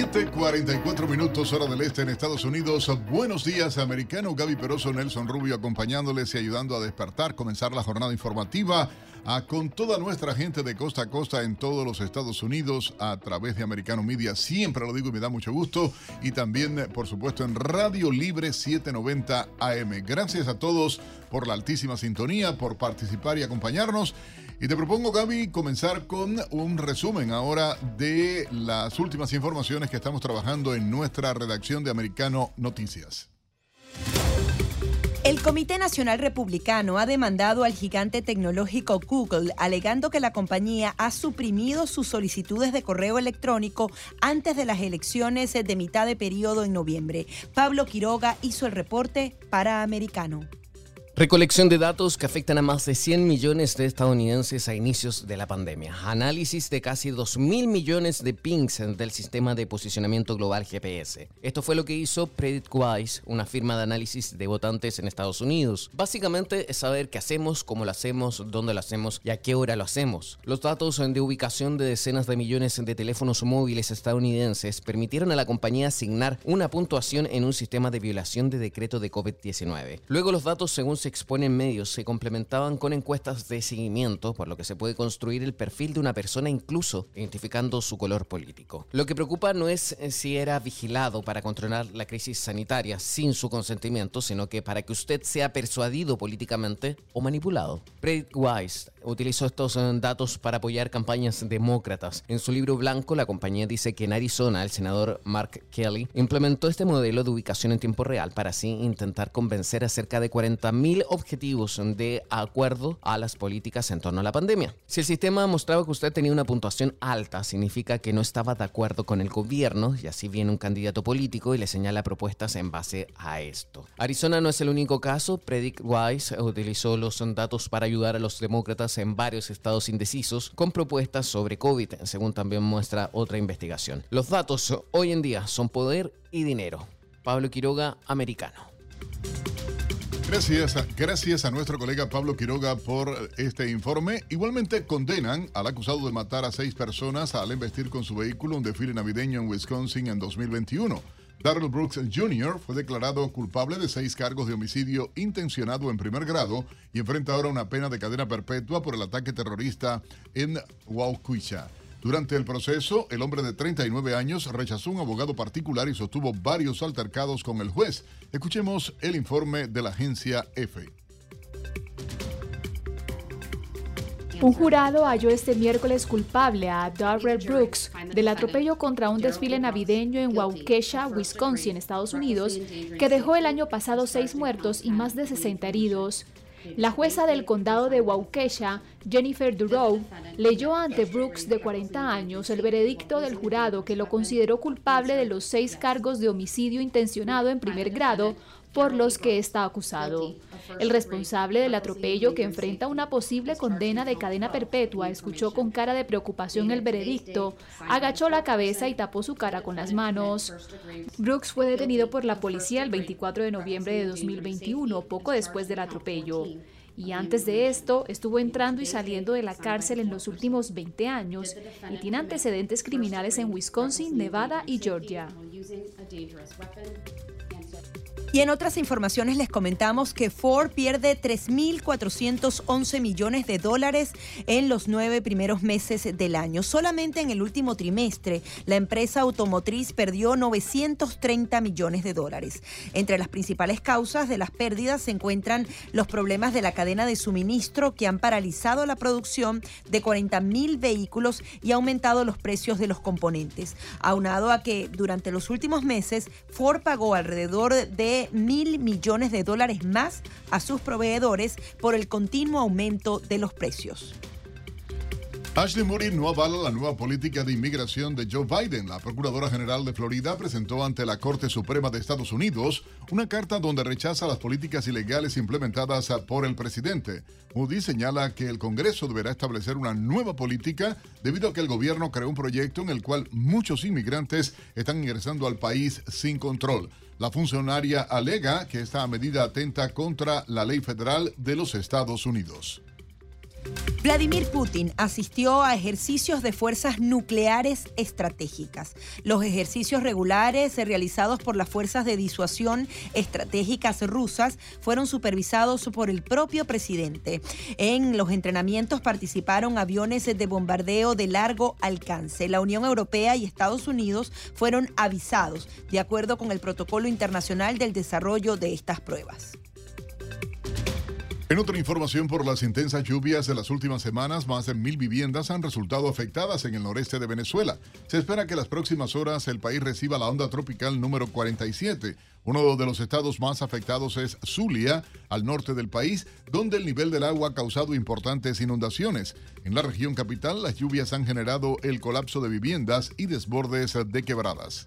7:44 minutos, hora del este en Estados Unidos. Buenos días, americano. Gaby Peroso, Nelson Rubio acompañándoles y ayudando a despertar, comenzar la jornada informativa a con toda nuestra gente de costa a costa en todos los Estados Unidos a través de Americano Media. Siempre lo digo y me da mucho gusto. Y también, por supuesto, en Radio Libre 790 AM. Gracias a todos por la altísima sintonía, por participar y acompañarnos. Y te propongo, Gaby, comenzar con un resumen ahora de las últimas informaciones que estamos trabajando en nuestra redacción de Americano Noticias. El Comité Nacional Republicano ha demandado al gigante tecnológico Google, alegando que la compañía ha suprimido sus solicitudes de correo electrónico antes de las elecciones de mitad de periodo en noviembre. Pablo Quiroga hizo el reporte para Americano. Recolección de datos que afectan a más de 100 millones de estadounidenses a inicios de la pandemia. Análisis de casi 2 mil millones de pings del sistema de posicionamiento global GPS. Esto fue lo que hizo PredictWise, una firma de análisis de votantes en Estados Unidos. Básicamente es saber qué hacemos, cómo lo hacemos, dónde lo hacemos y a qué hora lo hacemos. Los datos de ubicación de decenas de millones de teléfonos móviles estadounidenses permitieron a la compañía asignar una puntuación en un sistema de violación de decreto de COVID-19. Luego los datos, según se expone en medios se complementaban con encuestas de seguimiento, por lo que se puede construir el perfil de una persona incluso identificando su color político. Lo que preocupa no es eh, si era vigilado para controlar la crisis sanitaria sin su consentimiento, sino que para que usted sea persuadido políticamente o manipulado. PredictWise utilizó estos eh, datos para apoyar campañas demócratas. En su libro blanco, la compañía dice que en Arizona el senador Mark Kelly implementó este modelo de ubicación en tiempo real para así intentar convencer a cerca de 40.000 objetivos de acuerdo a las políticas en torno a la pandemia. Si el sistema mostraba que usted tenía una puntuación alta, significa que no estaba de acuerdo con el gobierno y así viene un candidato político y le señala propuestas en base a esto. Arizona no es el único caso. PredictWise utilizó los datos para ayudar a los demócratas en varios estados indecisos con propuestas sobre COVID, según también muestra otra investigación. Los datos hoy en día son poder y dinero. Pablo Quiroga, americano. Gracias, gracias a nuestro colega Pablo Quiroga por este informe. Igualmente condenan al acusado de matar a seis personas al embestir con su vehículo un desfile navideño en Wisconsin en 2021. Darrell Brooks Jr. fue declarado culpable de seis cargos de homicidio intencionado en primer grado y enfrenta ahora una pena de cadena perpetua por el ataque terrorista en Waukesha. Durante el proceso, el hombre de 39 años rechazó un abogado particular y sostuvo varios altercados con el juez. Escuchemos el informe de la agencia EFE. Un jurado halló este miércoles culpable a Darrell Brooks del atropello contra un desfile navideño en Waukesha, Wisconsin, Estados Unidos, que dejó el año pasado seis muertos y más de 60 heridos. La jueza del condado de Waukesha, Jennifer Durow, leyó ante Brooks, de 40 años, el veredicto del jurado que lo consideró culpable de los seis cargos de homicidio intencionado en primer grado por los que está acusado. El responsable del atropello, que enfrenta una posible condena de cadena perpetua, escuchó con cara de preocupación el veredicto, agachó la cabeza y tapó su cara con las manos. Brooks fue detenido por la policía el 24 de noviembre de 2021, poco después del atropello. Y antes de esto, estuvo entrando y saliendo de la cárcel en los últimos 20 años y tiene antecedentes criminales en Wisconsin, Nevada y Georgia. Y en otras informaciones les comentamos que Ford pierde 3.411 millones de dólares en los nueve primeros meses del año. Solamente en el último trimestre, la empresa automotriz perdió 930 millones de dólares. Entre las principales causas de las pérdidas se encuentran los problemas de la cadena de suministro que han paralizado la producción de 40.000 vehículos y aumentado los precios de los componentes. Aunado a que durante los últimos meses Ford pagó alrededor de mil millones de dólares más a sus proveedores por el continuo aumento de los precios. Ashley Moody no avala la nueva política de inmigración de Joe Biden. La Procuradora General de Florida presentó ante la Corte Suprema de Estados Unidos una carta donde rechaza las políticas ilegales implementadas por el presidente. Moody señala que el Congreso deberá establecer una nueva política debido a que el gobierno creó un proyecto en el cual muchos inmigrantes están ingresando al país sin control. La funcionaria alega que esta medida atenta contra la ley federal de los Estados Unidos. Vladimir Putin asistió a ejercicios de fuerzas nucleares estratégicas. Los ejercicios regulares realizados por las fuerzas de disuasión estratégicas rusas fueron supervisados por el propio presidente. En los entrenamientos participaron aviones de bombardeo de largo alcance. La Unión Europea y Estados Unidos fueron avisados de acuerdo con el protocolo internacional del desarrollo de estas pruebas. En otra información, por las intensas lluvias de las últimas semanas, más de mil viviendas han resultado afectadas en el noreste de Venezuela. Se espera que las próximas horas el país reciba la onda tropical número 47. Uno de los estados más afectados es Zulia, al norte del país, donde el nivel del agua ha causado importantes inundaciones. En la región capital, las lluvias han generado el colapso de viviendas y desbordes de quebradas.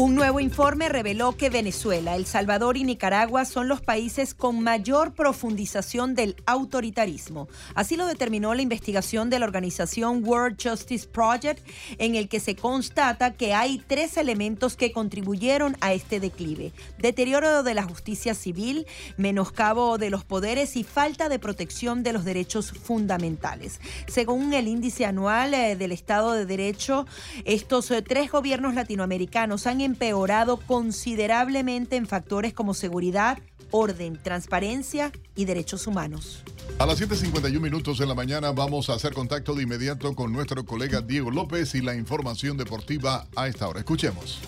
Un nuevo informe reveló que Venezuela, El Salvador y Nicaragua son los países con mayor profundización del autoritarismo. Así lo determinó la investigación de la organización World Justice Project, en el que se constata que hay tres elementos que contribuyeron a este declive. Deterioro de la justicia civil, menoscabo de los poderes y falta de protección de los derechos fundamentales. Según el índice anual eh, del Estado de Derecho, estos eh, tres gobiernos latinoamericanos han empeorado considerablemente en factores como seguridad, orden, transparencia y derechos humanos. A las 7.51 minutos de la mañana vamos a hacer contacto de inmediato con nuestro colega Diego López y la información deportiva a esta hora. Escuchemos.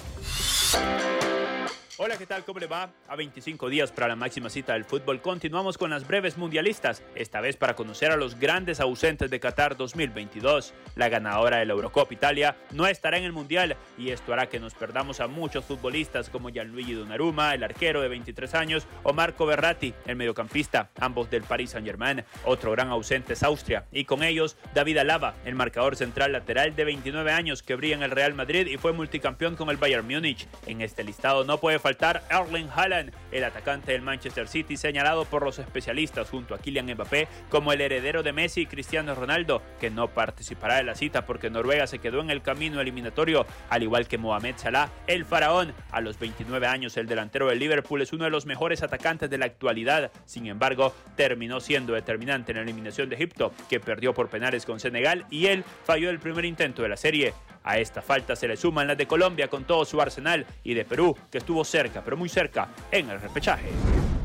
Hola, ¿qué tal? ¿Cómo le va? A 25 días para la máxima cita del fútbol, continuamos con las breves mundialistas, esta vez para conocer a los grandes ausentes de Qatar 2022. La ganadora de la Eurocopa Italia no estará en el Mundial y esto hará que nos perdamos a muchos futbolistas como Gianluigi Donnarumma, el arquero de 23 años, o Marco Berratti, el mediocampista, ambos del Paris Saint-Germain. Otro gran ausente es Austria y con ellos David Alaba, el marcador central lateral de 29 años que brilla en el Real Madrid y fue multicampeón con el Bayern Múnich. En este listado no puede faltar faltar Erling Haaland, el atacante del Manchester City, señalado por los especialistas junto a Kylian Mbappé como el heredero de Messi y Cristiano Ronaldo, que no participará de la cita porque Noruega se quedó en el camino eliminatorio, al igual que Mohamed Salah, el faraón. A los 29 años, el delantero del Liverpool es uno de los mejores atacantes de la actualidad. Sin embargo, terminó siendo determinante en la eliminación de Egipto, que perdió por penales con Senegal y él falló el primer intento de la serie. A esta falta se le suman las de Colombia con todo su arsenal y de Perú, que estuvo cerca, pero muy cerca, en el repechaje.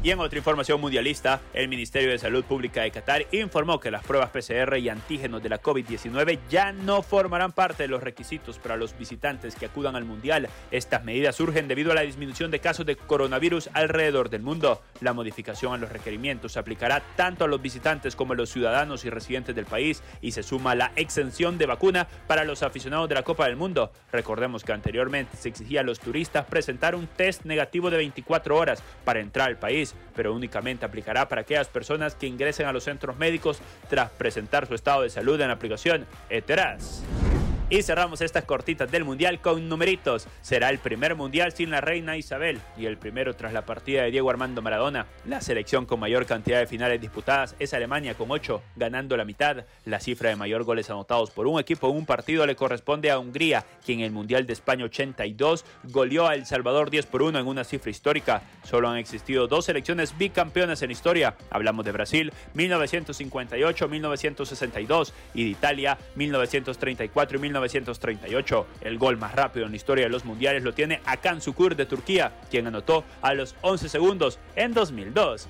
Y en otra información mundialista, el Ministerio de Salud Pública de Qatar informó que las pruebas PCR y antígenos de la COVID-19 ya no formarán parte de los requisitos para los visitantes que acudan al Mundial. Estas medidas surgen debido a la disminución de casos de coronavirus alrededor del mundo. La modificación a los requerimientos se aplicará tanto a los visitantes como a los ciudadanos y residentes del país y se suma la exención de vacuna para los aficionados de la Copa del Mundo. Recordemos que anteriormente se exigía a los turistas presentar un test negativo de 24 horas para entrar al país pero únicamente aplicará para aquellas personas que ingresen a los centros médicos tras presentar su estado de salud en la aplicación ETERAS. Y cerramos estas cortitas del Mundial con numeritos. Será el primer Mundial sin la reina Isabel y el primero tras la partida de Diego Armando Maradona. La selección con mayor cantidad de finales disputadas es Alemania con 8, ganando la mitad. La cifra de mayor goles anotados por un equipo en un partido le corresponde a Hungría, quien en el Mundial de España 82 goleó a El Salvador 10 por 1 en una cifra histórica. Solo han existido dos selecciones bicampeonas en historia. Hablamos de Brasil 1958-1962 y de Italia 1934 y 1938. El gol más rápido en la historia de los mundiales lo tiene Akan Sukur de Turquía, quien anotó a los 11 segundos en 2002.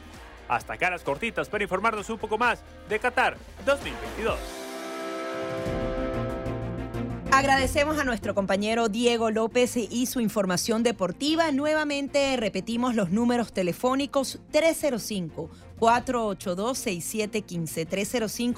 Hasta caras cortitas para informarnos un poco más de Qatar 2022. Agradecemos a nuestro compañero Diego López y su información deportiva. Nuevamente repetimos los números telefónicos 305 482-6715.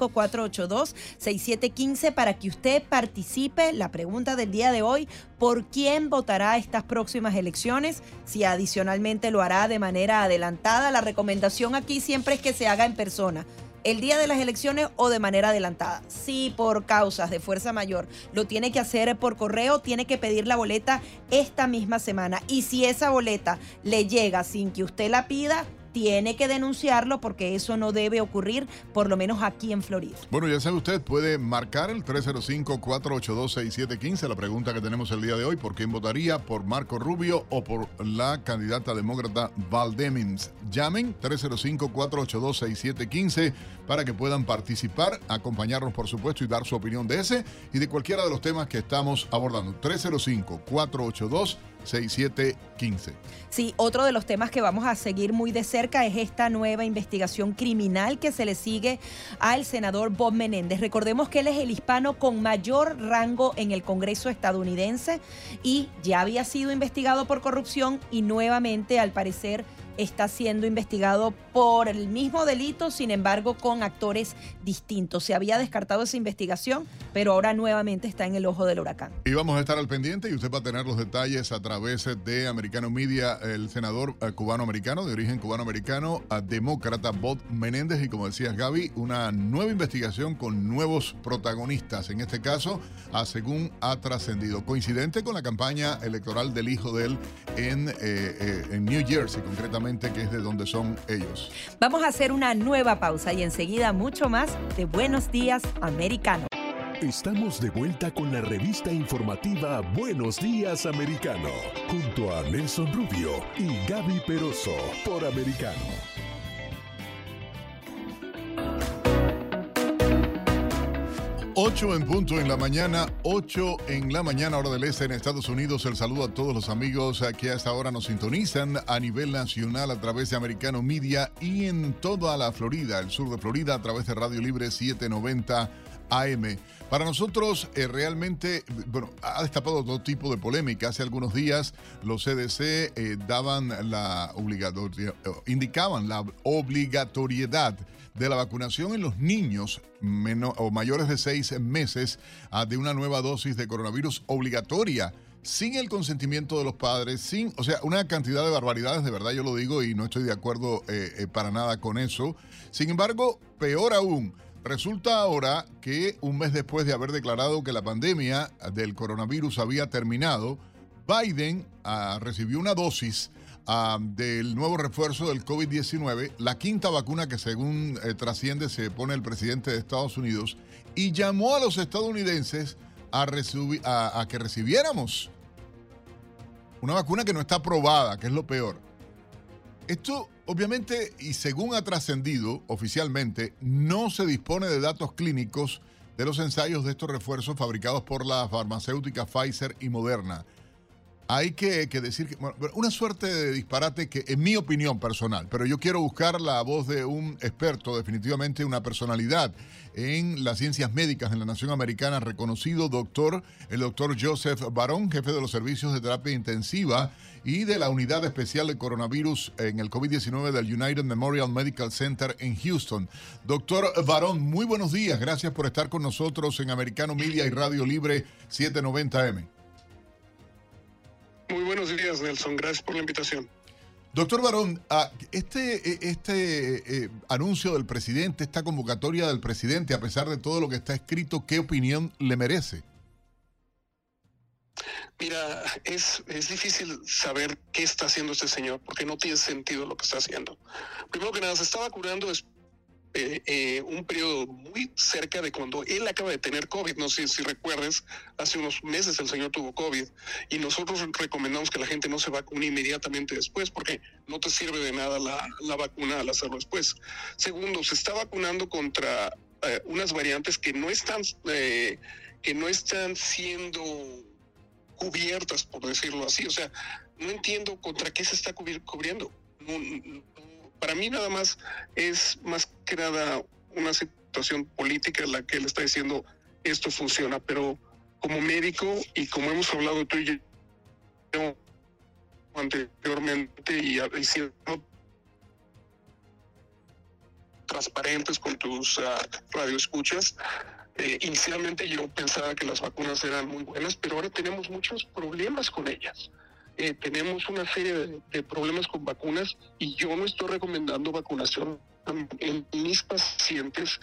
305-482-6715 para que usted participe. La pregunta del día de hoy, ¿por quién votará estas próximas elecciones? Si adicionalmente lo hará de manera adelantada. La recomendación aquí siempre es que se haga en persona el día de las elecciones o de manera adelantada. Si por causas de fuerza mayor lo tiene que hacer por correo, tiene que pedir la boleta esta misma semana. Y si esa boleta le llega sin que usted la pida, tiene que denunciarlo porque eso no debe ocurrir, por lo menos aquí en Florida. Bueno, ya sabe usted, puede marcar el 305-482-6715, la pregunta que tenemos el día de hoy, ¿por quién votaría? ¿Por Marco Rubio o por la candidata demócrata Val Demings? Llamen 305-482-6715 para que puedan participar, acompañarnos por supuesto y dar su opinión de ese y de cualquiera de los temas que estamos abordando. 305-482-6715. Sí, otro de los temas que vamos a seguir muy de cerca es esta nueva investigación criminal que se le sigue al senador Bob Menéndez. Recordemos que él es el hispano con mayor rango en el Congreso estadounidense y ya había sido investigado por corrupción y nuevamente al parecer está siendo investigado por el mismo delito, sin embargo con actores distintos. Se había descartado esa investigación, pero ahora nuevamente está en el ojo del huracán. Y vamos a estar al pendiente y usted va a tener los detalles a través de Americano Media, el senador eh, cubano-americano, de origen cubano-americano, demócrata Bob Menéndez y como decías Gaby, una nueva investigación con nuevos protagonistas, en este caso, a según ha trascendido, coincidente con la campaña electoral del hijo de él en, eh, eh, en New Jersey, concretamente que es de donde son ellos. Vamos a hacer una nueva pausa y enseguida mucho más de Buenos Días Americano. Estamos de vuelta con la revista informativa Buenos Días Americano, junto a Nelson Rubio y Gaby Peroso por Americano. 8 en punto en la mañana, 8 en la mañana, hora del este en Estados Unidos. El saludo a todos los amigos que a esta hora nos sintonizan a nivel nacional a través de Americano Media y en toda la Florida, el sur de Florida, a través de Radio Libre 790 AM. Para nosotros eh, realmente, bueno, ha destapado todo tipo de polémica. Hace algunos días los CDC eh, daban la obligatoria, eh, indicaban la obligatoriedad de la vacunación en los niños o mayores de seis meses ah, de una nueva dosis de coronavirus obligatoria sin el consentimiento de los padres, sin, o sea, una cantidad de barbaridades, de verdad yo lo digo y no estoy de acuerdo eh, eh, para nada con eso. Sin embargo, peor aún, resulta ahora que un mes después de haber declarado que la pandemia del coronavirus había terminado, Biden ah, recibió una dosis del nuevo refuerzo del COVID-19, la quinta vacuna que según eh, trasciende se pone el presidente de Estados Unidos, y llamó a los estadounidenses a, a, que recibiéramos una vacuna que no está aprobada, que es lo peor. Esto, obviamente, y según ha trascendido oficialmente, no se dispone de datos clínicos de los ensayos de estos refuerzos fabricados por la farmacéutica Pfizer y Moderna hay que, decir que una suerte de disparate que en mi opinión personal, pero yo quiero buscar la voz de un experto, definitivamente una personalidad en las ciencias médicas en la nación americana, reconocido doctor, el doctor Joseph Barón, jefe de los servicios de terapia intensiva y de la unidad especial de coronavirus en el COVID-19 del United Memorial Medical Center en Houston. Doctor Barón, muy buenos días, gracias por estar con nosotros en Americano Media y Radio Libre 790M. Muy buenos días, Nelson. Gracias por la invitación. Doctor Barón, ah, este, e, este eh, anuncio del presidente, esta convocatoria del presidente, a pesar de todo lo que está escrito, ¿qué opinión le merece? Mira, es, es difícil saber qué está haciendo este señor, porque no tiene sentido lo que está haciendo. Primero que nada, se estaba curando eh, eh, un periodo muy cerca de cuando él acaba de tener COVID. No sé si recuerdes, hace unos meses el señor tuvo COVID y nosotros recomendamos que la gente no se vacune inmediatamente después porque no te sirve de nada la, vacuna al hacerlo después. Segundo, se está vacunando contra eh, unas variantes que no están, que no están siendo cubiertas, por decirlo así. O sea, no entiendo contra qué se está cubriendo. Para mí nada más es más que nada una situación política en la que él está diciendo esto funciona, pero como médico y como hemos hablado tú y yo anteriormente y, siendo transparentes con tus uh, radioescuchas, eh, inicialmente yo pensaba que las vacunas eran muy buenas, pero ahora tenemos muchos problemas con ellas. Eh, tenemos una serie de, problemas con vacunas y yo no estoy recomendando vacunación en mis pacientes,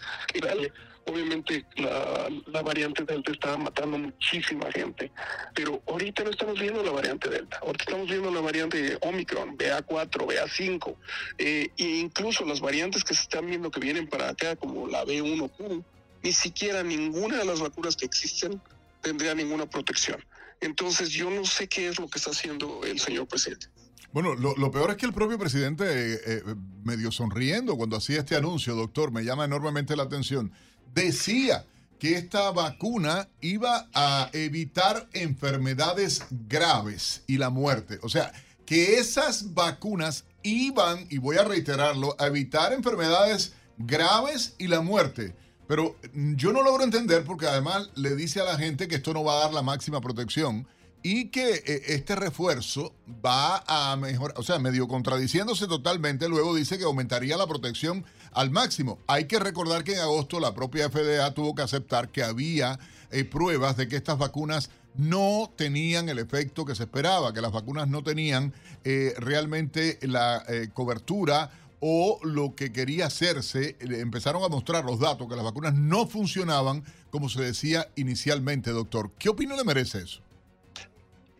obviamente la, la, variante Delta estaba matando muchísima gente, pero ahorita no estamos viendo la variante Delta, ahorita estamos viendo la variante Omicron, BA4, BA5, eh, e incluso las variantes que se están viendo que vienen para acá, como la B1Q, ni siquiera ninguna de las vacunas que existen tendría ninguna protección. Entonces yo no sé qué es lo que está haciendo el señor presidente. Bueno, lo, peor es que el propio presidente, eh, eh, medio sonriendo cuando hacía este anuncio, doctor, me llama enormemente la atención, decía que esta vacuna iba a evitar enfermedades graves y la muerte. O sea, que esas vacunas iban, y voy a reiterarlo, a evitar enfermedades graves y la muerte. Pero yo no logro entender porque además le dice a la gente que esto no va a dar la máxima protección y que eh, este refuerzo va a mejorar, o sea, medio contradiciéndose totalmente, luego dice que aumentaría la protección al máximo. Hay que recordar que en agosto la propia FDA tuvo que aceptar que había eh, pruebas de que estas vacunas no tenían el efecto que se esperaba, que las vacunas no tenían eh, realmente la cobertura o lo que quería hacerse, empezaron a mostrar los datos que las vacunas no funcionaban como se decía inicialmente, doctor. ¿Qué opinión le merece eso?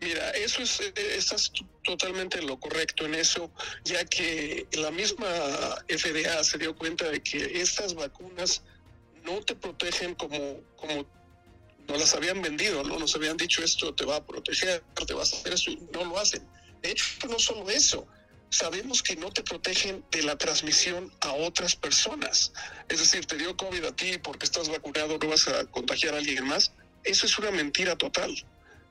Mira, eso es, eh, estás totalmente en lo correcto en eso, ya que la misma FDA se dio cuenta de que estas vacunas no te protegen como, como no las habían vendido, no nos habían dicho esto te va a proteger, te vas a hacer eso y no lo hacen. De hecho, no solo eso, sabemos que no te protegen de la transmisión a otras personas. Es decir, te dio COVID a ti porque estás vacunado, no vas a contagiar a alguien más. Eso es una mentira total.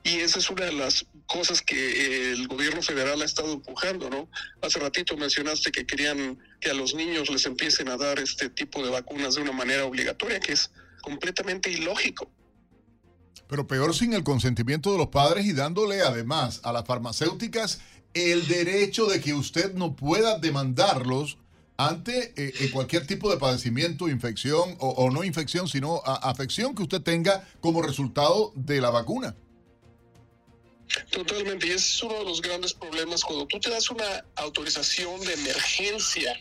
Y esa es una de las cosas que el gobierno federal ha estado empujando, ¿no? Hace ratito mencionaste que querían que a los niños les empiecen a dar este tipo de vacunas de una manera obligatoria, que es completamente ilógico. Pero peor sin el consentimiento de los padres y dándole además a las farmacéuticas el derecho de que usted no pueda demandarlos ante eh, eh, cualquier tipo de padecimiento, infección o, no infección, sino afección que usted tenga como resultado de la vacuna. Totalmente, y ese es uno de los grandes problemas cuando tú te das una autorización de emergencia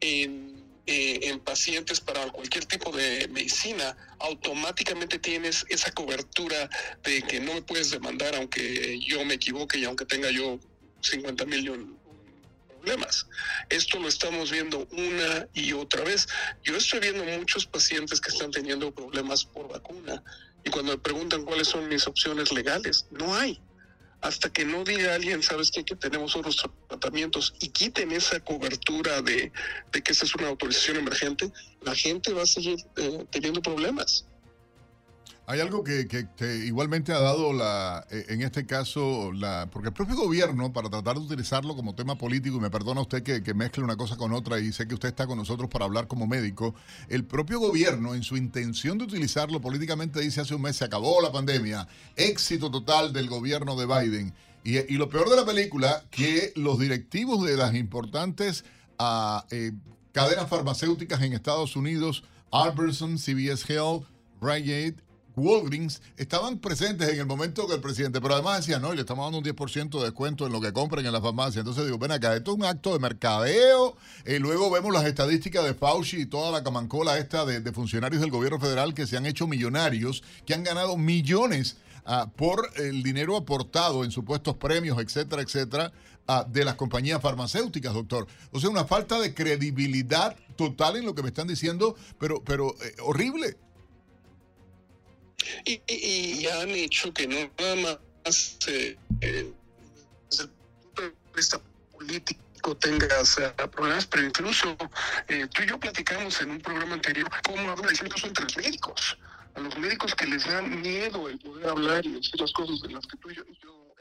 en, eh, en pacientes para cualquier tipo de medicina, automáticamente tienes esa cobertura de que no me puedes demandar aunque yo me equivoque y aunque tenga yo 50 mil problemas. Esto lo estamos viendo una y otra vez. Yo estoy viendo muchos pacientes que están teniendo problemas por vacuna y cuando me preguntan cuáles son mis opciones legales, no hay. Hasta que no diga alguien, sabes qué? que tenemos otros tratamientos y quiten esa cobertura de, que esa es una autorización emergente, la gente va a seguir eh, teniendo problemas. Hay algo que, igualmente ha dado la, eh, en este caso, la, porque el propio gobierno, para tratar de utilizarlo como tema político, y me perdona usted que, que, mezcle una cosa con otra, y sé que usted está con nosotros para hablar como médico, el propio gobierno, en su intención de utilizarlo políticamente, dice hace un mes, se acabó la pandemia, éxito total del gobierno de Biden. Y, y lo peor de la película, que los directivos de las importantes eh, cadenas farmacéuticas en Estados Unidos, Albertson, CVS Health, Rite Walgreens estaban presentes en el momento que el presidente, pero además decían, no, y le estamos dando un 10% de descuento en lo que compren en la farmacia. Entonces digo, ven acá, esto es un acto de mercadeo. Y luego vemos las estadísticas de Fauci y toda la camancola esta de, funcionarios del gobierno federal que se han hecho millonarios, que han ganado millones ah, por el dinero aportado en supuestos premios, etcétera, etcétera, ah, de las compañías farmacéuticas, doctor. O sea, una falta de credibilidad total en lo que me están diciendo, pero, pero eh, horrible. Y, y, han hecho que no nada más eh, eh, desde el punto de vista político tenga problemas, pero incluso eh, tú y yo platicamos en un programa anterior cómo habla incluso entre los médicos. A los médicos que les dan miedo el poder hablar y decir las cosas de las que tú y yo,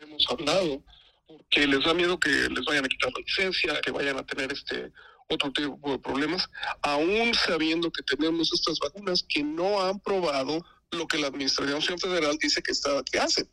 hemos hablado, porque les da miedo que les vayan a quitar la licencia, que vayan a tener este otro tipo de problemas, aún sabiendo que tenemos estas vacunas que no han probado lo que la Administración Federal dice que, está, que hace.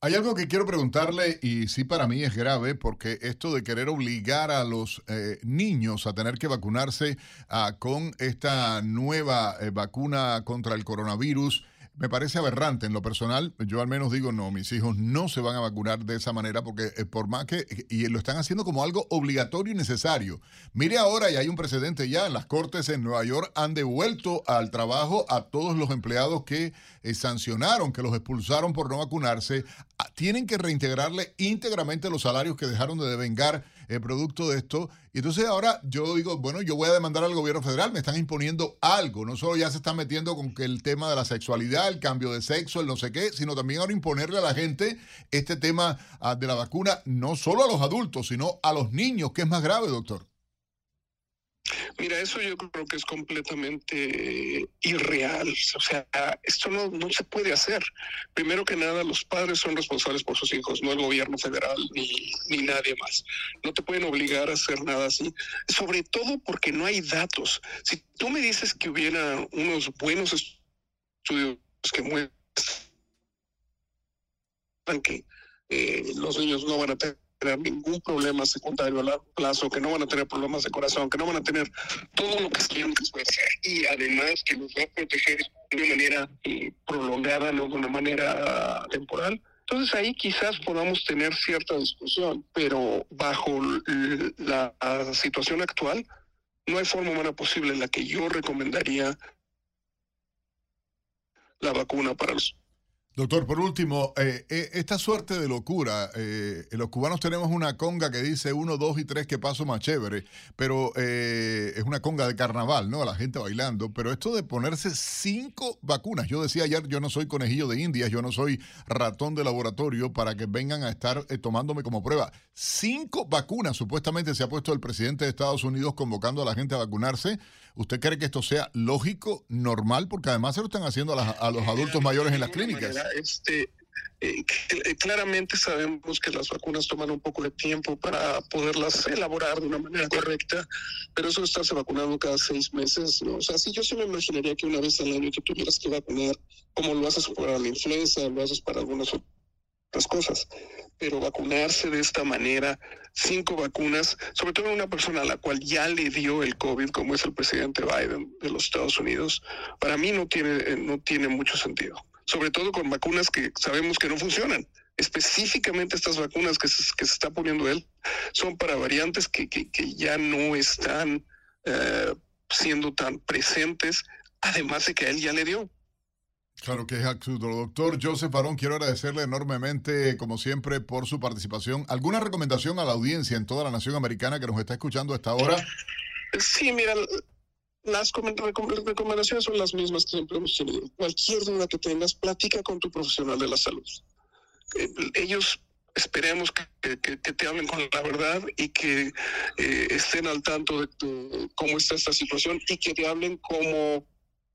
Hay algo que quiero preguntarle y sí para mí es grave porque esto de querer obligar a los eh, niños a tener que vacunarse ah, con esta nueva eh, vacuna contra el coronavirus me parece aberrante en lo personal. Yo al menos digo, no, mis hijos no se van a vacunar de esa manera porque eh, por más que, y lo están haciendo como algo obligatorio y necesario. Mire ahora, y hay un precedente ya, en las cortes en Nueva York han devuelto al trabajo a todos los empleados que eh, sancionaron, que los expulsaron por no vacunarse. Ah, tienen que reintegrarle íntegramente los salarios que dejaron de devengar el producto de esto. Y entonces ahora yo digo, bueno, yo voy a demandar al gobierno federal, me están imponiendo algo, no solo ya se están metiendo con que el tema de la sexualidad, el cambio de sexo, el no sé qué, sino también ahora imponerle a la gente este tema ah, de la vacuna, no solo a los adultos, sino a los niños, que es más grave, doctor. Mira, eso yo creo que es completamente irreal. O sea, esto no, no se puede hacer. Primero que nada, los padres son responsables por sus hijos, no el gobierno federal ni, ni nadie más. No te pueden obligar a hacer nada así, sobre todo porque no hay datos. Si tú me dices que hubiera unos buenos estudios que muestran que eh, los niños no van a tener tener ningún problema secundario a largo plazo, que no van a tener problemas de corazón, que no van a tener todo lo que quieren que y además que los va a proteger de una manera eh, prolongada, no de una manera temporal. Entonces ahí quizás podamos tener cierta discusión, pero bajo la situación actual no hay forma humana posible en la que yo recomendaría la vacuna para los Doctor, por último, eh, eh, esta suerte de locura, eh, los cubanos tenemos una conga que dice uno, dos y tres que paso más chévere, pero es una conga de carnaval, ¿no? La gente bailando, pero esto de ponerse cinco vacunas, yo decía ayer, yo no soy conejillo de indias, yo no soy ratón de laboratorio para que vengan a estar tomándome como prueba. Cinco vacunas, supuestamente se ha puesto el presidente de Estados Unidos convocando a la gente a vacunarse. ¿Usted cree que esto sea lógico, normal? Porque además se lo están haciendo a, los adultos mayores en las clínicas. Este, eh, eh, claramente sabemos que las vacunas toman un poco de tiempo para poderlas elaborar de una manera correcta, pero eso de estarse vacunando cada seis meses, ¿no? O sea, si yo sí me imaginaría que una vez al año tú tuvieras que vacunar, como lo haces para la influenza, lo haces para algunas otras cosas pero vacunarse de esta manera, cinco vacunas, sobre todo una persona a la cual ya le dio el COVID, como es el presidente Biden de los Estados Unidos, para mí no tiene, eh, no tiene mucho sentido. Sobre todo con vacunas que sabemos que no funcionan. Específicamente estas vacunas que se, que se está poniendo él son para variantes que, que, ya no están eh, siendo tan presentes, además de que a él ya le dio. Claro que es absurdo. Doctor Joseph Barón, quiero agradecerle enormemente, como siempre, por su participación. ¿Alguna recomendación a la audiencia en toda la nación americana que nos está escuchando hasta ahora? Sí, mira, las recomendaciones son las mismas que siempre hemos tenido. Cualquier duda que tengas, platica con tu profesional de la salud. Eh, ellos esperemos que, te hablen con la verdad y que eh, estén al tanto de cómo está esta situación y que te hablen como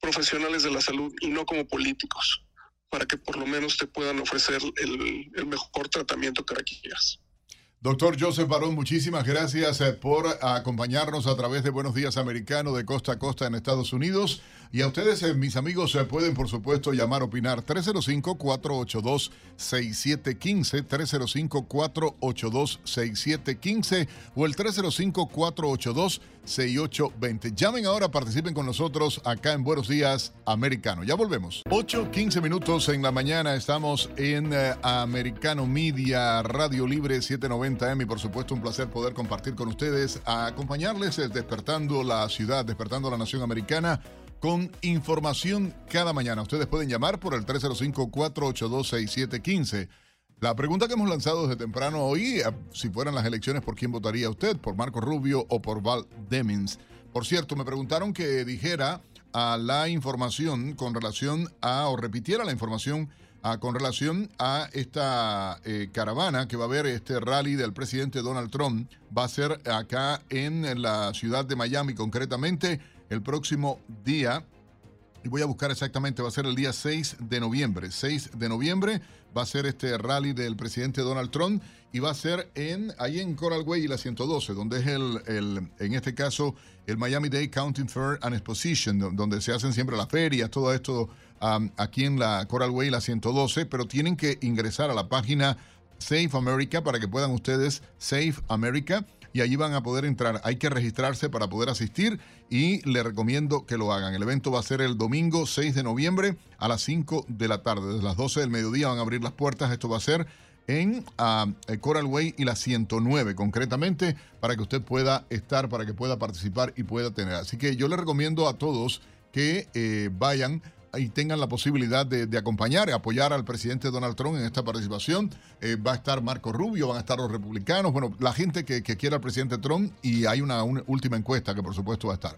profesionales de la salud y no como políticos, para que por lo menos te puedan ofrecer el, mejor tratamiento que requieras. Doctor Joseph Barón, muchísimas gracias eh, por acompañarnos a través de Buenos Días Americano de costa a costa en Estados Unidos. Y a ustedes, eh, mis amigos, se pueden, por supuesto, llamar, opinar 305-482-6715, 305-482-6715 o el 305-482-6820. Llamen ahora, participen con nosotros acá en Buenos Días Americano. Ya volvemos. 8, 15 minutos en la mañana. Estamos en eh, Americano Media, Radio Libre 790M y, por supuesto, un placer poder compartir con ustedes, acompañarles eh, despertando la ciudad, despertando la nación americana con información cada mañana. Ustedes pueden llamar por el 305-482-6715. La pregunta que hemos lanzado desde temprano hoy, eh, si fueran las elecciones, ¿por quién votaría usted? ¿Por Marco Rubio o por Val Demings? Por cierto, me preguntaron que dijera a la información con relación a, o repitiera la información a, con relación a esta eh, caravana que va a haber, este rally del presidente Donald Trump, va a ser acá en la ciudad de Miami concretamente el próximo día, y voy a buscar exactamente, va a ser el día 6 de noviembre. 6 de noviembre va a ser este rally del presidente Donald Trump y va a ser en, ahí en Coral Way y la 112, donde es el, el en este caso, el Miami Day Counting Fair and Exposition, donde se hacen siempre las ferias, todo esto aquí en la Coral Way y la 112, pero tienen que ingresar a la página Safe America para que puedan ustedes, Safe America, y allí van a poder entrar. Hay que registrarse para poder asistir y le recomiendo que lo hagan. El evento va a ser el domingo 6 de noviembre a las 5 de la tarde. Desde las 12 del mediodía van a abrir las puertas. Esto va a ser en ah, Coral Way y la 109 concretamente para que usted pueda estar, para que pueda participar y pueda tener. Así que yo le recomiendo a todos que eh, vayan y tengan la posibilidad de, acompañar y apoyar al presidente Donald Trump en esta participación. Eh, va a estar Marco Rubio, van a estar los republicanos, bueno, la gente que, quiera al presidente Trump y hay una, una, última encuesta que por supuesto va a estar.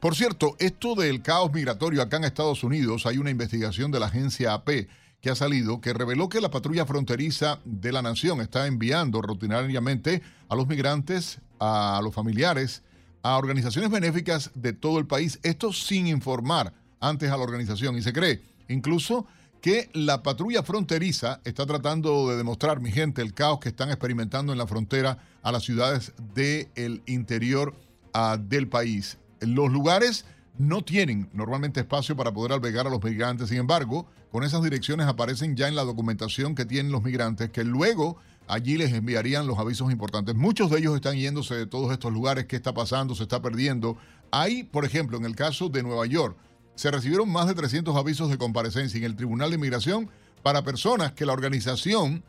Por cierto, esto del caos migratorio acá en Estados Unidos, hay una investigación de la agencia AP que ha salido que reveló que la patrulla fronteriza de la nación está enviando rutinariamente a los migrantes, a los familiares, a organizaciones benéficas de todo el país, esto sin informar antes a la organización. Y se cree incluso que la patrulla fronteriza está tratando de demostrar, mi gente, el caos que están experimentando en la frontera a las ciudades del interior ah, del país. Los lugares no tienen normalmente espacio para poder albergar a los migrantes, sin embargo, con esas direcciones aparecen ya en la documentación que tienen los migrantes, que luego allí les enviarían los avisos importantes. Muchos de ellos están yéndose de todos estos lugares, qué está pasando, se está perdiendo. Hay, por ejemplo, en el caso de Nueva York, se recibieron más de 300 avisos de comparecencia en el Tribunal de Inmigración para personas que la organización,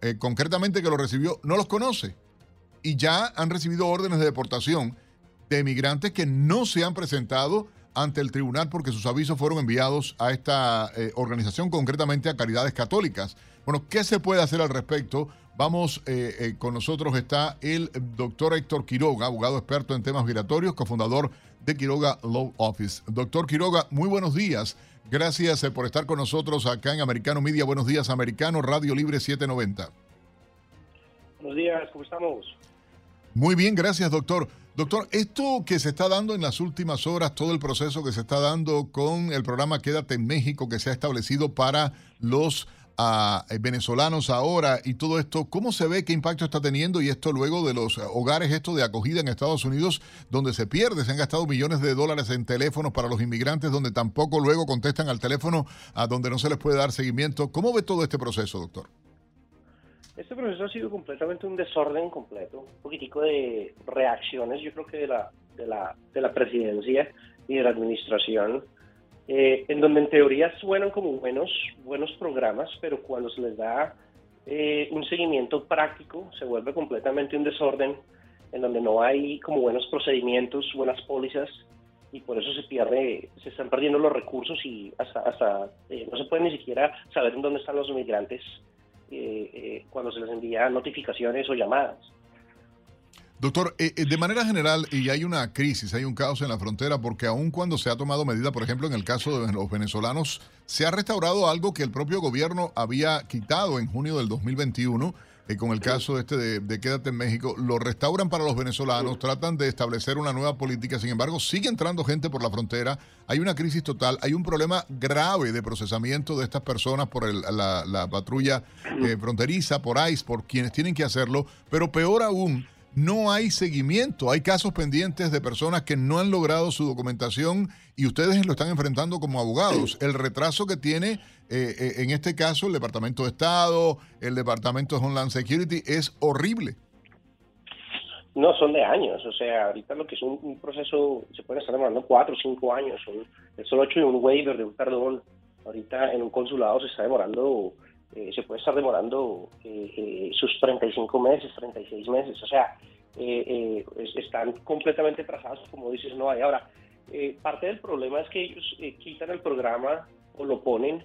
eh, concretamente que lo recibió, no los conoce. Y ya han recibido órdenes de deportación de migrantes que no se han presentado ante el tribunal porque sus avisos fueron enviados a esta eh, organización, concretamente a Caridades Católicas. Bueno, ¿qué se puede hacer al respecto? Vamos, eh, con nosotros está el doctor Héctor Quiroga, abogado experto en temas migratorios, cofundador de Quiroga Law Office. Doctor Quiroga, muy buenos días. Gracias eh, por estar con nosotros acá en Americano Media. Buenos días, Americano Radio Libre 790. Buenos días, ¿cómo estamos? Muy bien, gracias, doctor. Doctor, esto que se está dando en las últimas horas, todo el proceso que se está dando con el programa Quédate en México que se ha establecido para los a venezolanos ahora y todo esto, ¿cómo se ve qué impacto está teniendo y esto luego de los hogares esto de acogida en Estados Unidos donde se pierde, se han gastado millones de dólares en teléfonos para los inmigrantes donde tampoco luego contestan al teléfono a donde no se les puede dar seguimiento? ¿Cómo ve todo este proceso, doctor? Este proceso ha sido completamente un desorden completo, un poquitico de reacciones, yo creo que de la, de la, de la presidencia y de la administración eh, en donde en teoría suenan como buenos, buenos programas, pero cuando se les da eh, un seguimiento práctico se vuelve completamente un desorden, en donde no hay como buenos procedimientos, buenas pólizas, y por eso se pierde, se están perdiendo los recursos y hasta, hasta eh, no se puede ni siquiera saber en dónde están los migrantes cuando se les envía notificaciones o llamadas. Doctor, eh, eh, de manera general, y hay una crisis, hay un caos en la frontera, porque aun cuando se ha tomado medida, por ejemplo, en el caso de los venezolanos, se ha restaurado algo que el propio gobierno había quitado en junio del 2021, eh, con el caso este de, de, Quédate en México, lo restauran para los venezolanos, tratan de establecer una nueva política, sin embargo, sigue entrando gente por la frontera, hay una crisis total, hay un problema grave de procesamiento de estas personas por la, patrulla fronteriza, por ICE, por quienes tienen que hacerlo, pero peor aún, no hay seguimiento. Hay casos pendientes de personas que no han logrado su documentación y ustedes lo están enfrentando como abogados. El retraso que tiene eh, eh, en este caso el Departamento de Estado, el Departamento de Homeland Security es horrible. No, son de años. O sea, ahorita lo que es un, proceso, se puede estar demorando cuatro o cinco años. el solo hecho de un waiver, de un perdón, ahorita en un consulado se está demorando eh, se puede estar demorando eh, eh, sus 35 meses, 36 meses, o sea, están completamente trazados, como dices, no hay. Ahora, parte del problema es que ellos quitan el programa o lo ponen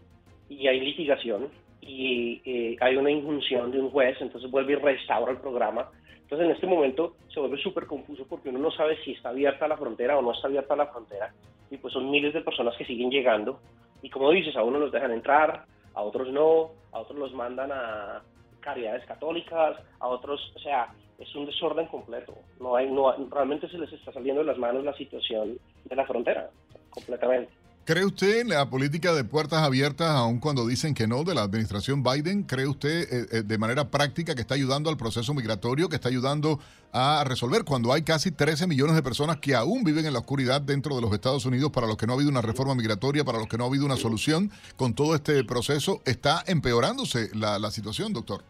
y hay litigación y hay una injunción de un juez, entonces vuelve y restaura el programa. Entonces en este momento se vuelve súper confuso porque uno no sabe si está abierta la frontera o no está abierta la frontera y pues son miles de personas que siguen llegando y como dices, a uno los dejan entrar, a otros no, a otros los mandan a caridades católicas, a otros, o sea, es un desorden completo. No hay, no, realmente se les está saliendo de las manos la situación de la frontera, completamente. ¿Cree usted en la política de puertas abiertas, aun cuando dicen que no, de la administración Biden? ¿Cree usted eh, eh, de manera práctica que está ayudando al proceso migratorio, que está ayudando a resolver cuando hay casi 13 millones de personas que aún viven en la oscuridad dentro de los Estados Unidos, para los que no ha habido una reforma migratoria, para los que no ha habido una solución con todo este proceso? ¿Está empeorándose la, la situación, doctor?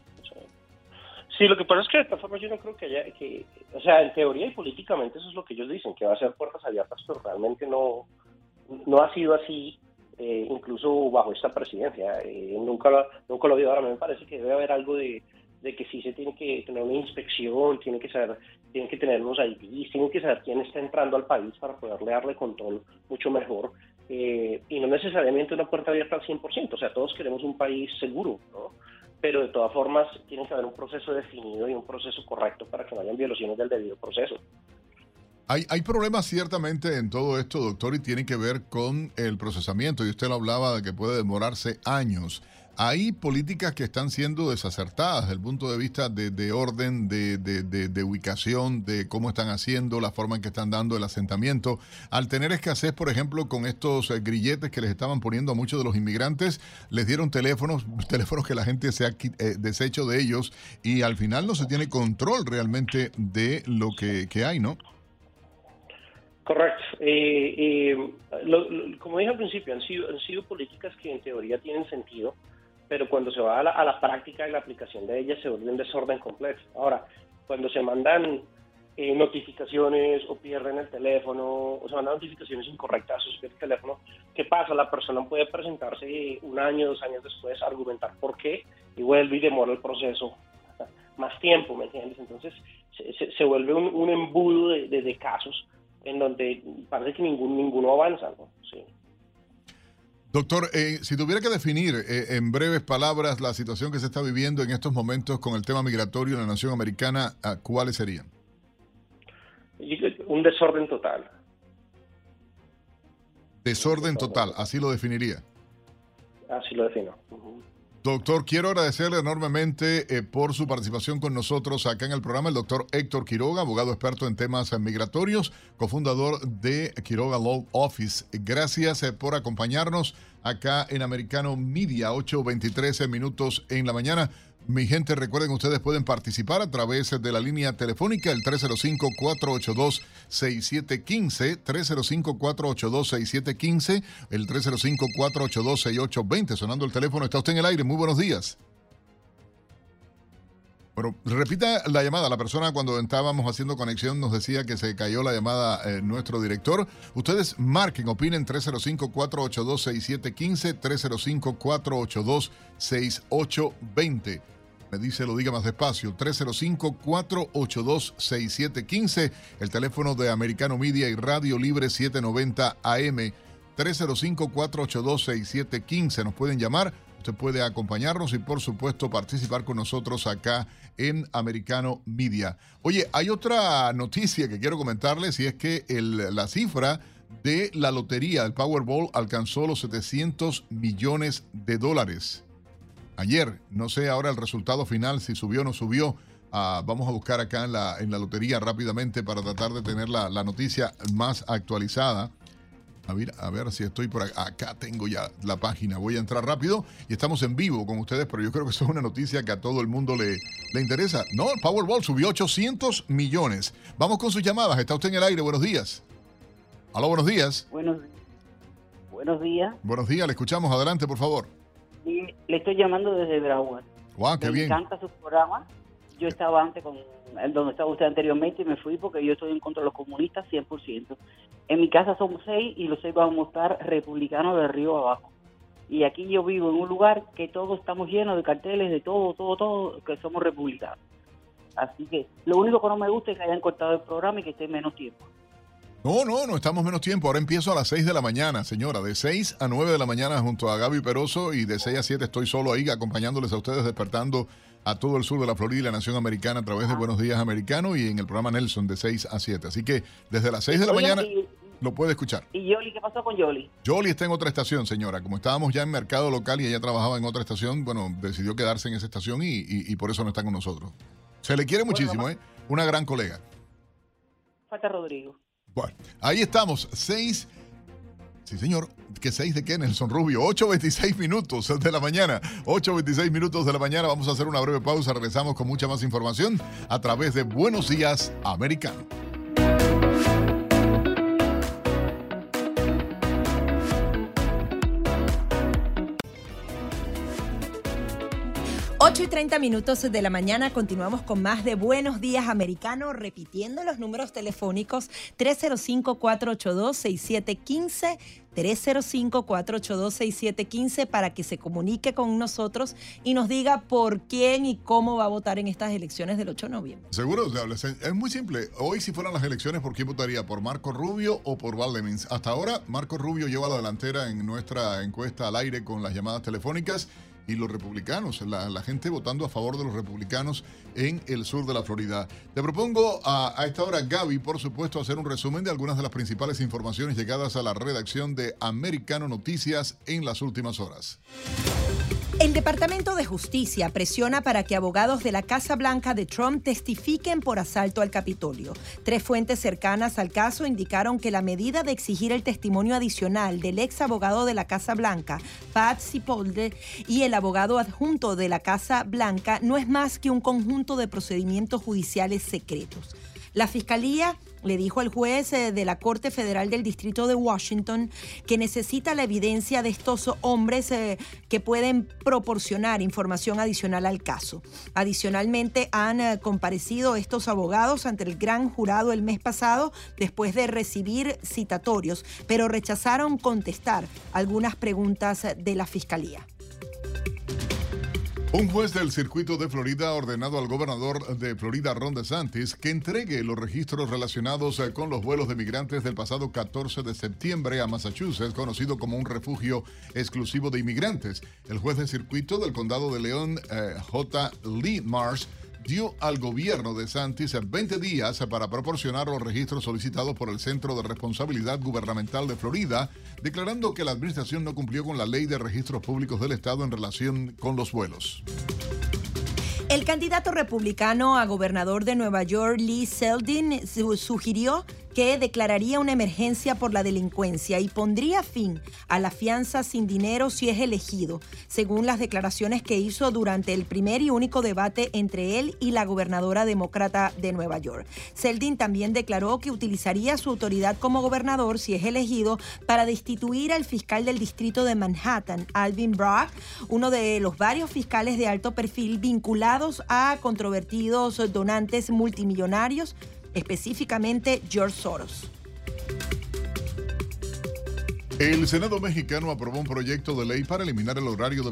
Sí, lo que pasa es que de esta forma yo no creo que haya, que, o sea, en teoría y políticamente eso es lo que ellos dicen, que va a ser puertas abiertas, pero realmente no, no ha sido así, eh, incluso bajo esta presidencia. Eh, nunca, lo, nunca lo habido. Ahora me parece que debe haber algo de, de que sí se tiene que tener una inspección, tiene que saber, tienen que tener unos IDs, tienen que saber quién está entrando al país para poderle darle control mucho mejor. Eh, y no necesariamente una puerta abierta al 100%, o sea, todos queremos un país seguro, ¿no? Pero de todas formas tiene que haber un proceso definido y un proceso correcto para que no hayan violaciones del debido proceso. Hay, hay, problemas ciertamente en todo esto, doctor, y tiene que ver con el procesamiento. Y usted lo hablaba de que puede demorarse años. Hay políticas que están siendo desacertadas desde el punto de vista de, orden, de, ubicación, de cómo están haciendo, la forma en que están dando el asentamiento. Al tener escasez, por ejemplo, con estos eh, grilletes que les estaban poniendo a muchos de los inmigrantes, les dieron teléfonos, teléfonos que la gente se ha eh, deshecho de ellos y al final no se tiene control realmente de lo que, hay, ¿no? Correcto. Eh, como dije al principio, han sido, políticas que en teoría tienen sentido pero cuando se va a la, práctica y la aplicación de ellas se vuelve un desorden completo. Ahora, cuando se mandan eh, notificaciones o pierden el teléfono o se mandan notificaciones incorrectas a su teléfono, ¿qué pasa? La persona puede presentarse un año, dos años después, argumentar por qué y vuelve y demora el proceso más tiempo, ¿me entiendes? Entonces se, se, vuelve un, embudo de, casos en donde parece que ningún, ninguno avanza, ¿no? Sí. Doctor, eh, si tuviera que definir eh, en breves palabras la situación que se está viviendo en estos momentos con el tema migratorio en la nación americana, ¿cuáles serían? Un desorden total. Desorden total, así lo definiría. Así lo defino. Doctor, quiero agradecerle enormemente eh, por su participación con nosotros acá en el programa, el doctor Héctor Quiroga, abogado experto en temas migratorios, cofundador de Quiroga Law Office. Gracias eh, por acompañarnos acá en Americano Media, 8.23 minutos en la mañana. Mi gente, recuerden, ustedes pueden participar a través de la línea telefónica, el 305-482-6715, 305-482-6715, el 305-482-6820. Sonando el teléfono, está usted en el aire. Muy buenos días. Bueno, repita la llamada. La persona cuando estábamos haciendo conexión nos decía que se cayó la llamada eh, nuestro director. Ustedes marquen, opinen 305-482-6715, 305-482-6820 me dice lo diga más despacio, 305-482-6715, el teléfono de Americano Media y Radio Libre 790 AM, 305-482-6715, nos pueden llamar, usted puede acompañarnos y por supuesto participar con nosotros acá en Americano Media. Oye, hay otra noticia que quiero comentarles y es que la cifra de la lotería, el Powerball, alcanzó los 700 millones de dólares ayer. No sé ahora el resultado final, si subió o no subió. Ah, vamos a buscar acá en la, en la lotería rápidamente para tratar de tener la, noticia más actualizada. A ver, a ver si estoy por acá. Acá tengo ya la página. Voy a entrar rápido y estamos en vivo con ustedes, pero yo creo que eso es una noticia que a todo el mundo le, le interesa. No, el Powerball subió 800 millones. Vamos con sus llamadas. Está usted en el aire. Buenos días. Aló, buenos días. Buenos, buenos días. Buenos días, le escuchamos. Adelante, por favor le estoy llamando desde Broward. Wow, qué me encanta su programa. Yo estaba antes con donde estaba usted anteriormente y me fui porque yo estoy en contra de los comunistas 100%. En mi casa somos seis y los seis vamos a estar republicanos de arriba abajo. Y aquí yo vivo en un lugar que todos estamos llenos de carteles de todo, todo, todo, que somos republicanos. Así que lo único que no me gusta es que hayan cortado el programa y que esté menos tiempo. No, no, no estamos menos tiempo. Ahora empiezo a las 6 de la mañana, señora. De 6 a 9 de la mañana junto a Gaby Peroso y de 6 a 7 estoy solo ahí acompañándoles a ustedes, despertando a todo el sur de la Florida y la nación americana a través de Buenos Días Americano y en el programa Nelson de 6 a 7. Así que desde las 6 de la mañana lo puede escuchar. ¿Y Yoli? ¿Qué pasó con Yoli? Yoli está en otra estación, señora. Como estábamos ya en mercado local y ella trabajaba en otra estación, bueno, decidió quedarse en esa estación y, por eso no está con nosotros. Se le quiere muchísimo, ¿eh? Una gran colega. Falta Rodrigo. Bueno, ahí estamos, seis. Sí, señor. ¿Qué seis de qué, Nelson Rubio? 8.26 minutos de la mañana. 8.26 minutos de la mañana. Vamos a hacer una breve pausa. Regresamos con mucha más información a través de Buenos Días Americano. 8 y 30 minutos de la mañana continuamos con más de Buenos Días Americano, repitiendo los números telefónicos 305-482-6715, 305-482-6715 para que se comunique con nosotros y nos diga por quién y cómo va a votar en estas elecciones del 8 de noviembre. Seguro, es muy simple. Hoy si fueran las elecciones, ¿por quién votaría? ¿Por Marco Rubio o por Valdemins? Hasta ahora, Marco Rubio lleva la delantera en nuestra encuesta al aire con las llamadas telefónicas y los republicanos, la, gente votando a favor de los republicanos en el sur de la Florida. Te propongo a, a, esta hora, Gaby, por supuesto, hacer un resumen de algunas de las principales informaciones llegadas a la redacción de Americano Noticias en las últimas horas. El Departamento de Justicia presiona para que abogados de la Casa Blanca de Trump testifiquen por asalto al Capitolio. Tres fuentes cercanas al caso indicaron que la medida de exigir el testimonio adicional del ex abogado de la Casa Blanca, Pat Cipollone, y el abogado adjunto de la Casa Blanca no es más que un conjunto de procedimientos judiciales secretos. La Fiscalía le dijo al juez eh, de la Corte Federal del Distrito de Washington que necesita la evidencia de estos hombres eh, que pueden proporcionar información adicional al caso. Adicionalmente, han eh, comparecido estos abogados ante el gran jurado el mes pasado después de recibir citatorios, pero rechazaron contestar algunas preguntas de la Fiscalía. Un juez del circuito de Florida ha ordenado al gobernador de Florida, Ron DeSantis, que entregue los registros relacionados eh, con los vuelos de migrantes del pasado 14 de septiembre a Massachusetts, conocido como un refugio exclusivo de inmigrantes. El juez del circuito del condado de León, eh, J. Lee Marsh, dio al gobierno de Santis 20 días para proporcionar los registros solicitados por el Centro de Responsabilidad Gubernamental de Florida, declarando que la administración no cumplió con la ley de registros públicos del Estado en relación con los vuelos. El candidato republicano a gobernador de Nueva York, Lee Seldin, sugirió que declararía una emergencia por la delincuencia y pondría fin a la fianza sin dinero si es elegido, según las declaraciones que hizo durante el primer y único debate entre él y la gobernadora demócrata de Nueva York. Seldin también declaró que utilizaría su autoridad como gobernador si es elegido para destituir al fiscal del distrito de Manhattan, Alvin Bragg, uno de los varios fiscales de alto perfil vinculados a controvertidos donantes multimillonarios específicamente George Soros. El Senado mexicano aprobó un proyecto de ley para eliminar el horario de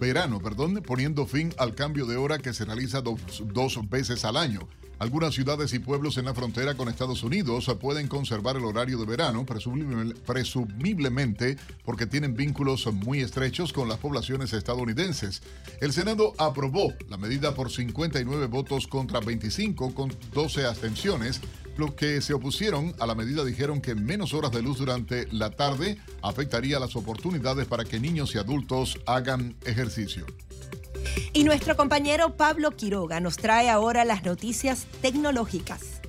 verano, perdón, poniendo fin al cambio de hora que se realiza dos veces al año. Algunas ciudades y pueblos en la frontera con Estados Unidos pueden conservar el horario de verano, presumiblemente porque tienen vínculos muy estrechos con las poblaciones estadounidenses. El Senado aprobó la medida por 59 votos contra 25 con 12 abstenciones. Los que se opusieron a la medida dijeron que menos horas de luz durante la tarde afectaría las oportunidades para que niños y adultos hagan ejercicio. Y nuestro compañero Pablo Quiroga nos trae ahora las noticias tecnológicas.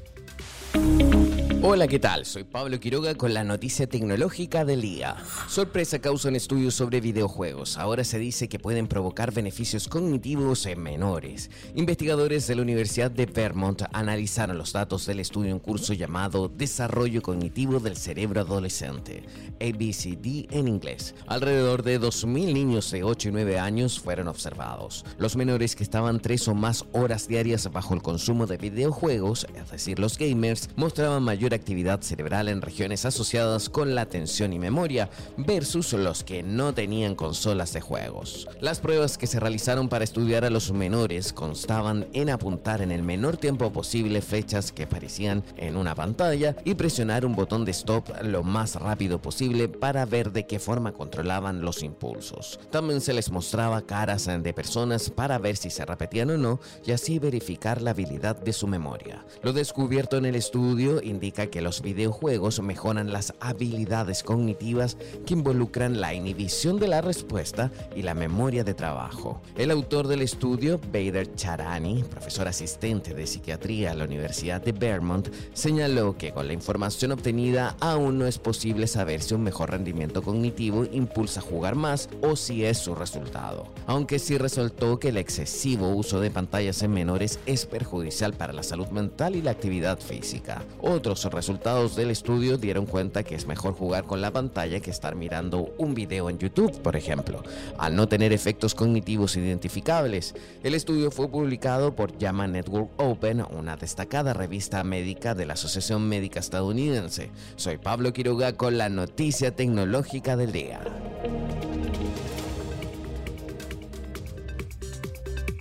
Hola, ¿qué tal? Soy Pablo Quiroga con la noticia tecnológica del día. Sorpresa causa un estudio sobre videojuegos. Ahora se dice que pueden provocar beneficios cognitivos en menores. Investigadores de la Universidad de Vermont analizaron los datos del estudio en curso llamado Desarrollo Cognitivo del Cerebro Adolescente, ABCD en inglés. Alrededor de 2.000 niños de 8 y 9 años fueron observados. Los menores que estaban 3 o más horas diarias bajo el consumo de videojuegos, es decir, los gamers, mostraban mayor actividad cerebral en regiones asociadas con la atención y memoria versus los que no tenían consolas de juegos. Las pruebas que se realizaron para estudiar a los menores constaban en apuntar en el menor tiempo posible fechas que aparecían en una pantalla y presionar un botón de stop lo más rápido posible para ver de qué forma controlaban los impulsos. También se les mostraba caras de personas para ver si se repetían o no y así verificar la habilidad de su memoria. Lo descubierto en el estudio indica que los videojuegos mejoran las habilidades cognitivas que involucran la inhibición de la respuesta y la memoria de trabajo. El autor del estudio, Bader Charani, profesor asistente de psiquiatría a la Universidad de Vermont, señaló que con la información obtenida aún no es posible saber si un mejor rendimiento cognitivo impulsa a jugar más o si es su resultado. Aunque sí resultó que el excesivo uso de pantallas en menores es perjudicial para la salud mental y la actividad física. Otros resultados del estudio dieron cuenta que es mejor jugar con la pantalla que estar mirando un video en YouTube, por ejemplo, al no tener efectos cognitivos identificables. El estudio fue publicado por JAMA Network Open, una destacada revista médica de la Asociación Médica Estadounidense. Soy Pablo Quiroga con la noticia tecnológica del día.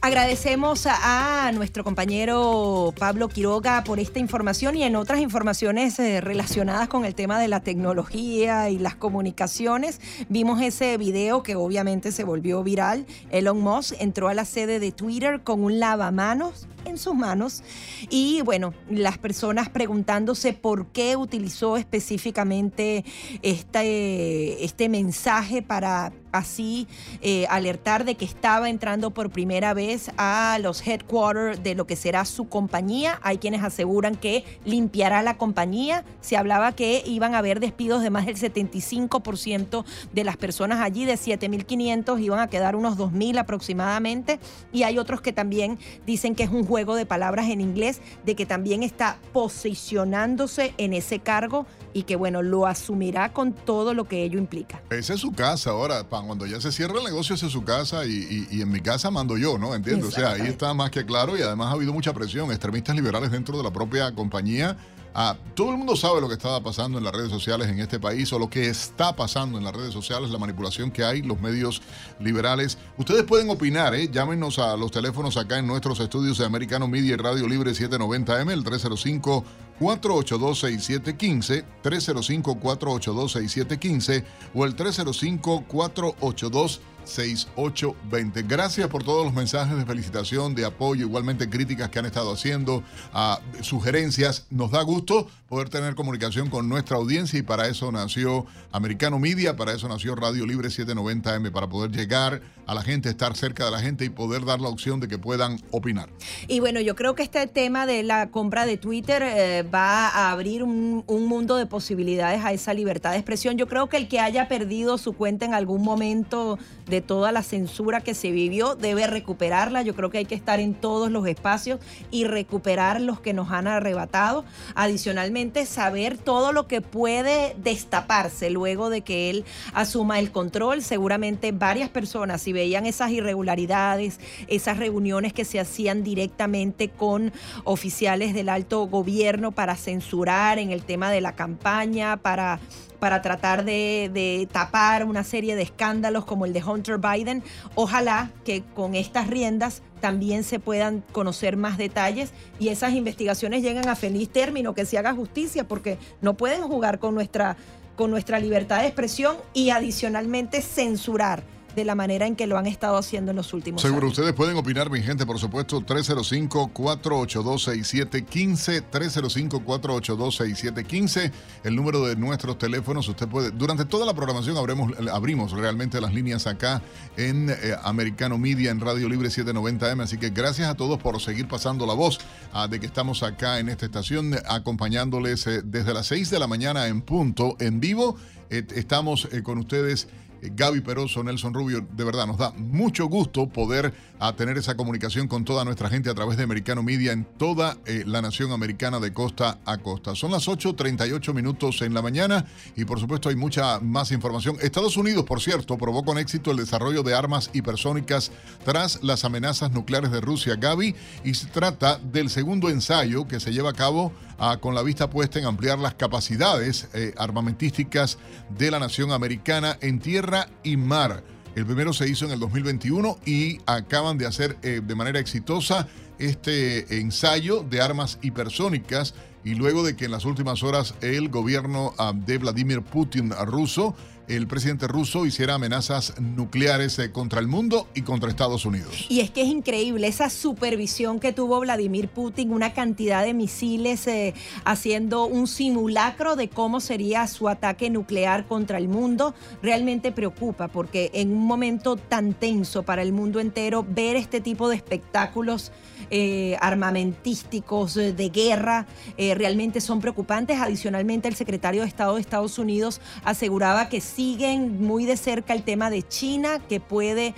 Agradecemos a, nuestro compañero Pablo Quiroga por esta información y en otras informaciones eh, relacionadas con el tema de la tecnología y las comunicaciones. Vimos ese video que obviamente se volvió viral. Elon Musk entró a la sede de Twitter con un lavamanos en sus manos y bueno, las personas preguntándose por qué utilizó específicamente este, este mensaje para así eh, alertar de que estaba entrando por primera vez a los headquarters de lo que será su compañía. Hay quienes aseguran que limpiará la compañía. Se hablaba que iban a haber despidos de más del 75% de las personas allí, de 7.500 iban a quedar unos 2.000 aproximadamente. Y hay otros que también dicen que es un juego de palabras en inglés, de que también está posicionándose en ese cargo y que bueno, lo asumirá con todo lo que ello implica. Esa es su casa ahora, cuando ya se cierra el negocio, esa es su casa y, y, y en mi casa mando yo, ¿no? Entiendo, o sea, ahí está más que claro y además ha habido mucha presión, extremistas liberales dentro de la propia compañía. Ah, todo el mundo sabe lo que estaba pasando en las redes sociales en este país o lo que está pasando en las redes sociales, la manipulación que hay, los medios liberales. Ustedes pueden opinar, ¿eh? llámenos a los teléfonos acá en nuestros estudios de Americano Media y Radio Libre 790M, el 305 482-6715, 305-482-6715 o el 305-482-6715. 6820. Gracias por todos los mensajes de felicitación, de apoyo, igualmente críticas que han estado haciendo, a sugerencias. Nos da gusto poder tener comunicación con nuestra audiencia y para eso nació Americano Media, para eso nació Radio Libre 790M, para poder llegar a la gente, estar cerca de la gente y poder dar la opción de que puedan opinar. Y bueno, yo creo que este tema de la compra de Twitter eh, va a abrir un, un mundo de posibilidades a esa libertad de expresión. Yo creo que el que haya perdido su cuenta en algún momento de toda la censura que se vivió debe recuperarla. Yo creo que hay que estar en todos los espacios y recuperar los que nos han arrebatado. Adicionalmente, saber todo lo que puede destaparse luego de que él asuma el control. Seguramente varias personas, si veían esas irregularidades, esas reuniones que se hacían directamente con oficiales del alto gobierno para censurar en el tema de la campaña, para para tratar de, tapar una serie de escándalos como el de Hunter Biden. Ojalá que con estas riendas también se puedan conocer más detalles y esas investigaciones lleguen a feliz término, que se haga justicia, porque no pueden jugar con nuestra, con nuestra libertad de expresión y adicionalmente censurar de la manera en que lo han estado haciendo en los últimos Seguro, años. ustedes pueden opinar, mi gente, por supuesto, 305-482-6715, 305-482-6715, el número de nuestros teléfonos. Usted puede, durante toda la programación abremos, abrimos realmente las líneas acá en eh, Americano Media, en Radio Libre 790M, así que gracias a todos por seguir pasando la voz ah, de que estamos acá en esta estación acompañándoles eh, desde las 6 de la mañana en punto, en vivo. Eh, estamos con ustedes Gaby Peroso, Nelson Rubio, de verdad nos da mucho gusto poder a tener esa comunicación con toda nuestra gente a través de Americano Media en toda eh, la nación americana de costa a costa. Son las 8.38 minutos en la mañana y por supuesto hay mucha más información. Estados Unidos, por cierto, probó con éxito el desarrollo de armas hipersónicas tras las amenazas nucleares de Rusia, Gaby, y se trata del segundo ensayo que se lleva a cabo ah, con la vista puesta en ampliar las capacidades eh, armamentísticas de la nación americana en tierra y mar. El primero se hizo en el 2021 y acaban de hacer eh, de manera exitosa este ensayo de armas hipersónicas y luego de que en las últimas horas el gobierno uh, de Vladimir Putin ruso, el presidente ruso hiciera amenazas nucleares eh, contra el mundo y contra Estados Unidos. Y es que es increíble esa supervisión que tuvo Vladimir Putin, una cantidad de misiles eh, haciendo un simulacro de cómo sería su ataque nuclear contra el mundo, realmente preocupa porque en un momento tan tenso para el mundo entero, ver este tipo de espectáculos eh, armamentísticos eh, de guerra eh, realmente son preocupantes. Adicionalmente, el secretario de Estado de Estados Unidos aseguraba que siguen muy de cerca el tema de China, que puede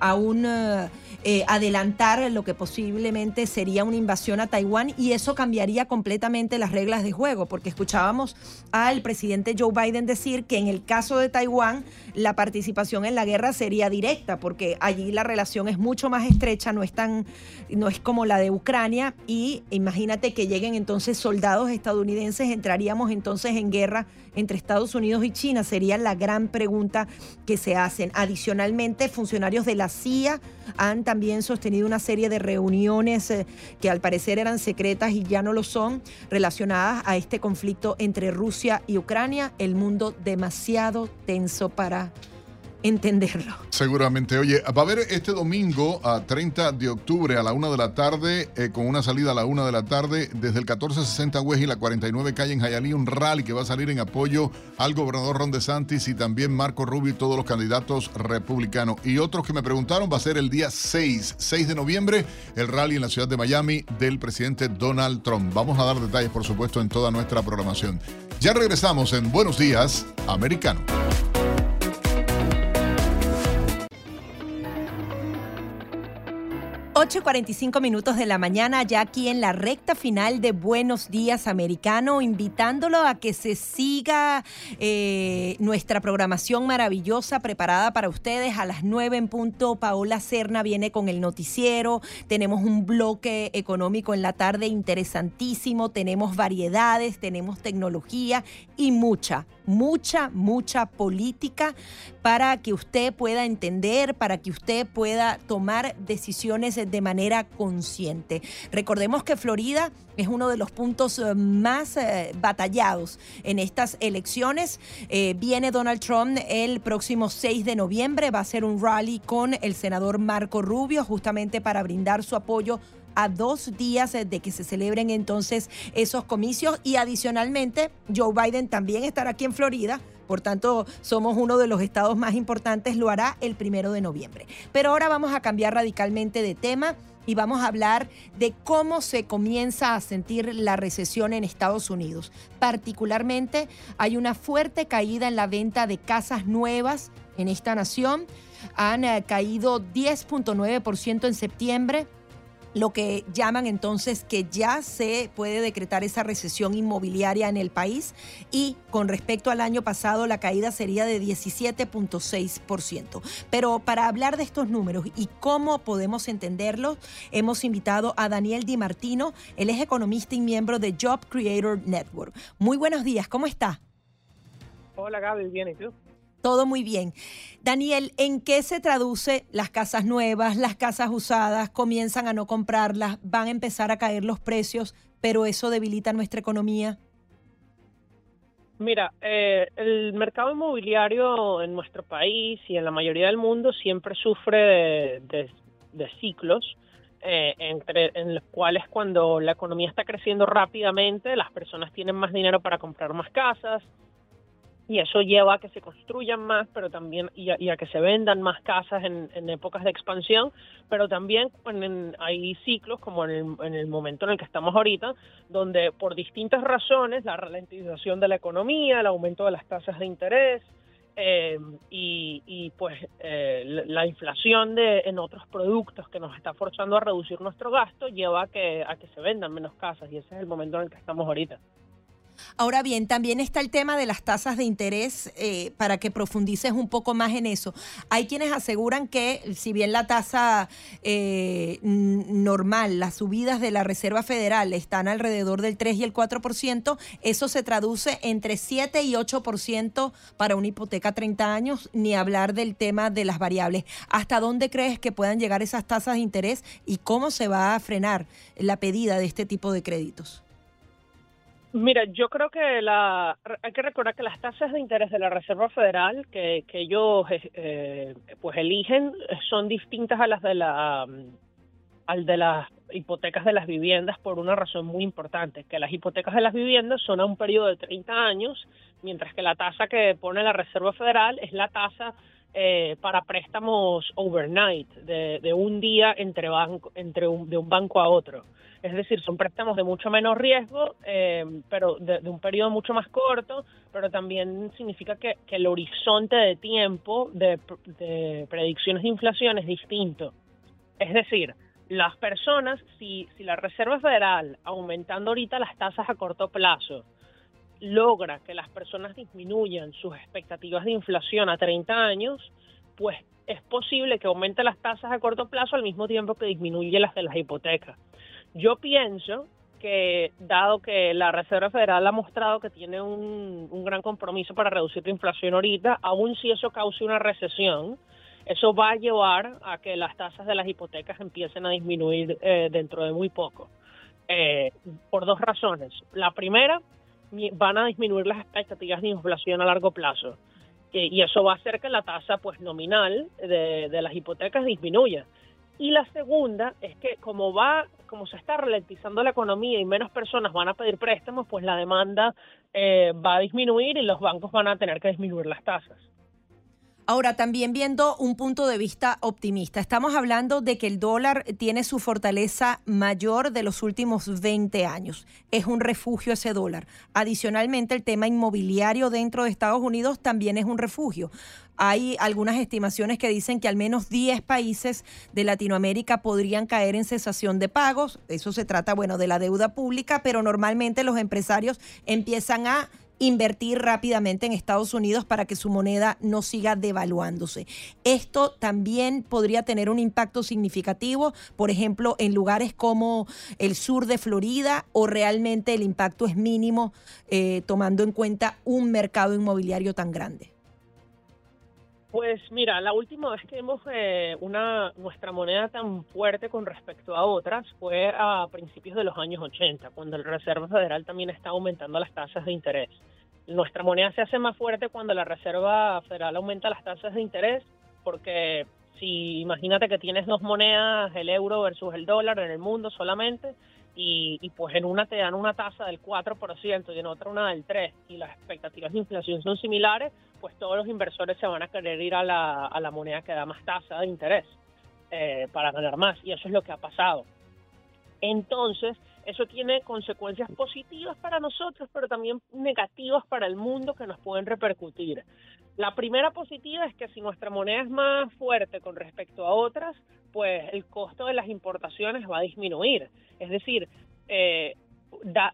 aún adelantar lo que posiblemente sería una invasión a Taiwán y eso cambiaría completamente las reglas de juego, porque escuchábamos al presidente Joe Biden decir que en el caso de Taiwán la participación en la guerra sería directa, porque allí la relación es mucho más estrecha, no es tan, no es como la de Ucrania, y imagínate que lleguen entonces soldados estadounidenses, entraríamos entonces en guerra entre Estados Unidos y China, sería la gran pregunta que se hacen. Adicionalmente, funcionarios de la CIA han también sostenido una serie de reuniones eh, que al parecer eran secretas y ya no lo son, relacionadas a este conflicto entre Rusia y Ucrania, el mundo demasiado tenso para entenderlo. Seguramente. Oye, va a haber este domingo a 30 de octubre a la una de la tarde, eh, con una salida a la una de la tarde, desde el 1460 West y la 49 calle en Hialeah, un rally que va a salir en apoyo al gobernador Ron DeSantis y también Marco Rubio y todos los candidatos republicanos. Y otros que me preguntaron, va a ser el día 6, 6 de noviembre, el rally en la ciudad de Miami del presidente Donald Trump. Vamos a dar detalles, por supuesto, en toda nuestra programación. Ya regresamos en Buenos Días, Americano. 8.45 minutos de la mañana, ya aquí en la recta final de Buenos Días Americano, invitándolo a que se siga eh, nuestra programación maravillosa preparada para ustedes. A las 9 en punto, Paola Cerna viene con el noticiero. Tenemos un bloque económico en la tarde interesantísimo. Tenemos variedades, tenemos tecnología y mucha, mucha, mucha política para que usted pueda entender, para que usted pueda tomar decisiones de manera consciente. Recordemos que Florida es uno de los puntos eh, más eh, batallados en estas elecciones. Eh, viene Donald Trump el próximo 6 de noviembre, va a ser un rally con el senador Marco Rubio justamente para brindar su apoyo a dos días de que se celebren entonces esos comicios y adicionalmente Joe Biden también estará aquí en Florida. Por tanto, somos uno de los estados más importantes, lo hará el primero de noviembre. Pero ahora vamos a cambiar radicalmente de tema y vamos a hablar de cómo se comienza a sentir la recesión en Estados Unidos. Particularmente hay una fuerte caída en la venta de casas nuevas en esta nación. Han eh, caído 10.9% en septiembre lo que llaman entonces que ya se puede decretar esa recesión inmobiliaria en el país y con respecto al año pasado la caída sería de 17.6%. Pero para hablar de estos números y cómo podemos entenderlos, hemos invitado a Daniel Di Martino, él es economista y miembro de Job Creator Network. Muy buenos días, ¿cómo está? Hola Gaby, bien, ¿y tú? Todo muy bien. Daniel, ¿en qué se traduce las casas nuevas, las casas usadas? Comienzan a no comprarlas, van a empezar a caer los precios, pero eso debilita nuestra economía. Mira, eh, el mercado inmobiliario en nuestro país y en la mayoría del mundo siempre sufre de, ciclos. Eh, entre, en los cuales cuando la economía está creciendo rápidamente, las personas tienen más dinero para comprar más casas, y eso lleva a que se construyan más, pero también y a, que se vendan más casas en, épocas de expansión, pero también hay ciclos como en el, momento en el que estamos ahorita, donde por distintas razones, la ralentización de la economía, el aumento de las tasas de interés eh, y, pues eh, la inflación de, en otros productos que nos está forzando a reducir nuestro gasto, lleva a que, a que se vendan menos casas y ese es el momento en el que estamos ahorita. Ahora bien, también está el tema de las tasas de interés, eh, para que profundices un poco más en eso. Hay quienes aseguran que si bien la tasa eh, normal, las subidas de la Reserva Federal están alrededor del 3 y el 4%, eso se traduce entre 7 y 8% para una hipoteca a 30 años, ni hablar del tema de las variables. ¿Hasta dónde crees que puedan llegar esas tasas de interés y cómo se va a frenar la pedida de este tipo de créditos? Mira, yo creo que la, hay que recordar que las tasas de interés de la Reserva Federal que, que ellos eh, pues eligen son distintas a las de la al de las hipotecas de las viviendas por una razón muy importante, que las hipotecas de las viviendas son a un periodo de 30 años, mientras que la tasa que pone la Reserva Federal es la tasa eh, para préstamos overnight, de, un día entre, banco, entre de un banco a otro. Es decir, son préstamos de mucho menos riesgo, eh, pero de, un periodo mucho más corto, pero también significa que, el horizonte de tiempo de, de, predicciones de inflación es distinto. Es decir, las personas, si, si la Reserva Federal, aumentando ahorita las tasas a corto plazo, logra que las personas disminuyan sus expectativas de inflación a 30 años, pues es posible que aumente las tasas a corto plazo al mismo tiempo que disminuye las de las hipotecas. Yo pienso que dado que la Reserva Federal ha mostrado que tiene un, gran compromiso para reducir la inflación ahorita, aun si eso cause una recesión, eso va a llevar a que las tasas de las hipotecas empiecen a disminuir eh, dentro de muy poco. Eh, por dos razones. La primera, van a disminuir las expectativas de inflación a largo plazo. y eso va a hacer que la tasa pues nominal de, las hipotecas disminuya. Y la segunda es que como va, como se está ralentizando la economía y menos personas van a pedir préstamos, pues la demanda eh, va a disminuir y los bancos van a tener que disminuir las tasas. Ahora, también viendo un punto de vista optimista, estamos hablando de que el dólar tiene su fortaleza mayor de los últimos 20 años. Es un refugio ese dólar. Adicionalmente, el tema inmobiliario dentro de Estados Unidos también es un refugio. Hay algunas estimaciones que dicen que al menos 10 países de Latinoamérica podrían caer en cesación de pagos. Eso se trata, bueno, de la deuda pública, pero normalmente los empresarios empiezan a invertir rápidamente en Estados Unidos para que su moneda no siga devaluándose. Esto también podría tener un impacto significativo, por ejemplo, en lugares como el sur de Florida o realmente el impacto es mínimo eh, tomando en cuenta un mercado inmobiliario tan grande. Pues mira, la última vez que vimos eh, una, nuestra moneda tan fuerte con respecto a otras fue a principios de los años 80, cuando el Reserva Federal también está aumentando las tasas de interés. Nuestra moneda se hace más fuerte cuando la Reserva Federal aumenta las tasas de interés, porque si imagínate que tienes dos monedas, el euro versus el dólar en el mundo solamente, y, y, pues en una te dan una tasa del 4% y en otra una del 3% y las expectativas de inflación son similares, pues todos los inversores se van a querer ir a la, a la moneda que da más tasa de interés eh, para ganar más y eso es lo que ha pasado. Entonces, eso tiene consecuencias positivas para nosotros, pero también negativas para el mundo que nos pueden repercutir. La primera positiva es que si nuestra moneda es más fuerte con respecto a otras, pues el costo de las importaciones va a disminuir. Es decir, eh, da,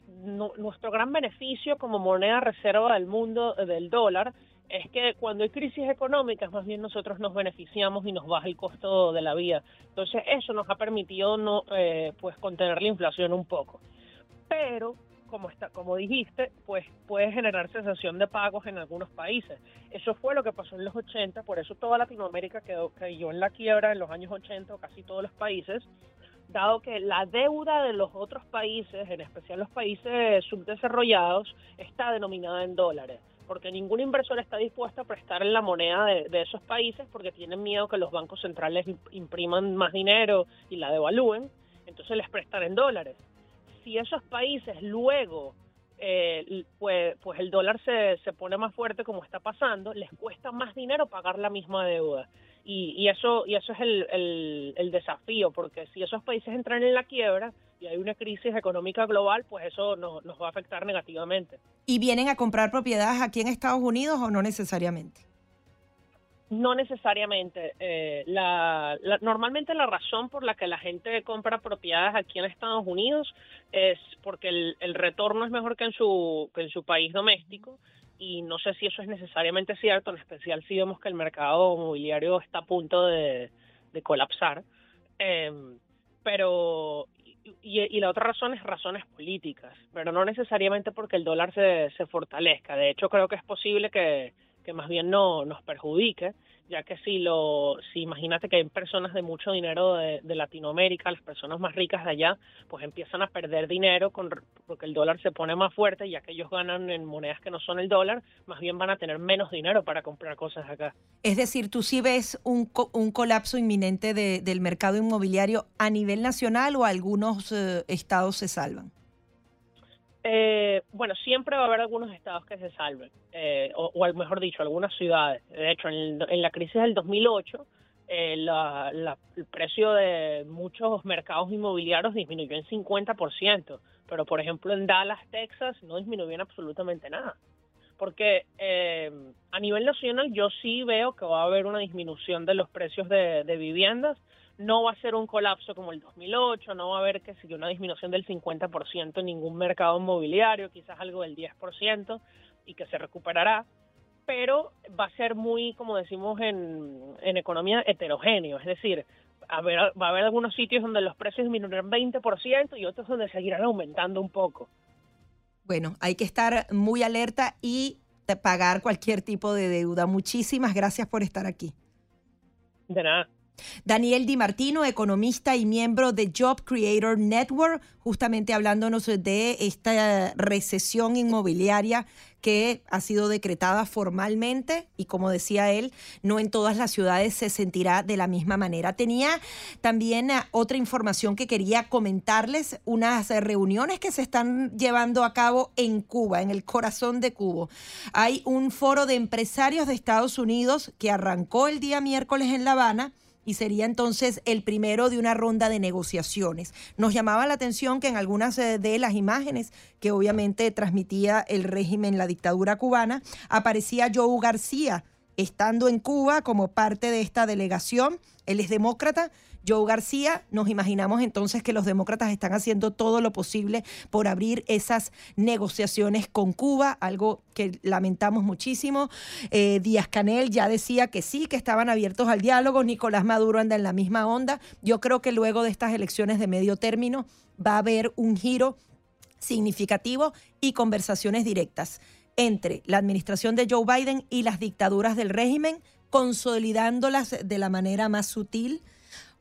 nuestro gran beneficio como moneda reserva del mundo del dólar es que cuando hay crisis económicas, más bien nosotros nos beneficiamos y nos baja el costo de la vida. Entonces, eso nos ha permitido no, eh, pues contener la inflación un poco. Pero como está, como dijiste, pues puede generar sensación de pagos en algunos países. Eso fue lo que pasó en los 80, por eso toda Latinoamérica quedó cayó en la quiebra en los años 80, casi todos los países, dado que la deuda de los otros países, en especial los países subdesarrollados, está denominada en dólares porque ningún inversor está dispuesto a prestar en la moneda de, esos países porque tienen miedo que los bancos centrales impriman más dinero y la devalúen, entonces les prestan en dólares si esos países luego, eh, pues, pues el dólar se, se pone más fuerte como está pasando, les cuesta más dinero pagar la misma deuda. Y, y eso y eso es el, el, desafío, porque si esos países entran en la quiebra y hay una crisis económica global, pues eso nos, nos va a afectar negativamente. ¿Y vienen a comprar propiedades aquí en Estados Unidos o no necesariamente? No necesariamente. Eh, la, normalmente la razón por la que la gente compra propiedades aquí en Estados Unidos es porque el, retorno es mejor que en su que en su país doméstico y no sé si eso es necesariamente cierto, en especial si vemos que el mercado mobiliario está a punto de, colapsar. Em, pero y, la otra razón es razones políticas, pero no necesariamente porque el dólar se, se fortalezca. De hecho, creo que es posible que que más bien no nos perjudique, ya que si lo, si imagínate que hay personas de mucho dinero de, Latinoamérica, las personas más ricas de allá, pues empiezan a perder dinero con, porque el dólar se pone más fuerte, ya que ellos ganan en monedas que no son el dólar, más bien van a tener menos dinero para comprar cosas acá. Es decir, tú sí ves un, un colapso inminente de, del mercado inmobiliario a nivel nacional o algunos eh, estados se salvan. Eh, bueno, siempre va a haber algunos estados que se salven, eh, o, o, mejor dicho, algunas ciudades. De hecho, en, en la crisis del 2008, eh, la, la, el precio de muchos mercados inmobiliarios disminuyó en 50%, pero por ejemplo en Dallas, Texas, no disminuyó en absolutamente nada. Porque eh, a nivel nacional yo sí veo que va a haber una disminución de los precios de, de viviendas, no va a ser un colapso como el 2008, no va a haber que si una disminución del 50% en ningún mercado inmobiliario, quizás algo del 10% y que se recuperará, pero va a ser muy, como decimos en, en economía, heterogéneo, es decir, a ver, va a haber algunos sitios donde los precios disminuirán 20% y otros donde seguirán aumentando un poco. Bueno, hay que estar muy alerta y pagar cualquier tipo de deuda. Muchísimas gracias por estar aquí. De nada. Daniel Di Martino, economista y miembro de Job Creator Network, justamente hablándonos de esta recesión inmobiliaria que ha sido decretada formalmente y como decía él, no en todas las ciudades se sentirá de la misma manera. Tenía también eh, otra información que quería comentarles, unas reuniones que se están llevando a cabo en Cuba, en el corazón de Cuba. Hay un foro de empresarios de Estados Unidos que arrancó el día miércoles en La Habana y sería entonces el primero de una ronda de negociaciones. Nos llamaba la atención que en algunas eh, de las imágenes que obviamente transmitía el régimen, la dictadura cubana, aparecía Joe García estando en Cuba como parte de esta delegación. Él es demócrata Joe García, nos imaginamos entonces que los demócratas están haciendo todo lo posible por abrir esas negociaciones con Cuba, algo que lamentamos muchísimo. Eh, Díaz Canel ya decía que sí, que estaban abiertos al diálogo. Nicolás Maduro anda en la misma onda. Yo creo que luego de estas elecciones de medio término va a haber un giro significativo y conversaciones directas entre la administración de Joe Biden y las dictaduras del régimen, consolidándolas de la manera más sutil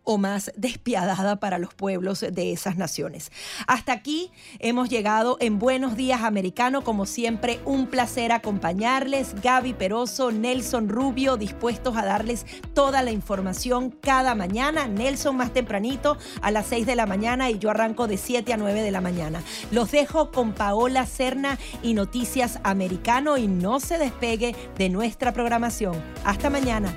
o más despiadada para los pueblos de esas naciones. Hasta aquí hemos llegado en Buenos Días Americano, como siempre un placer acompañarles, Gaby Peroso, Nelson Rubio, dispuestos a darles toda la información cada mañana, Nelson más tempranito a las 6 de la mañana y yo arranco de 7 a 9 de la mañana. Los dejo con Paola Cerna y Noticias Americano y no se despegue de nuestra programación. Hasta mañana.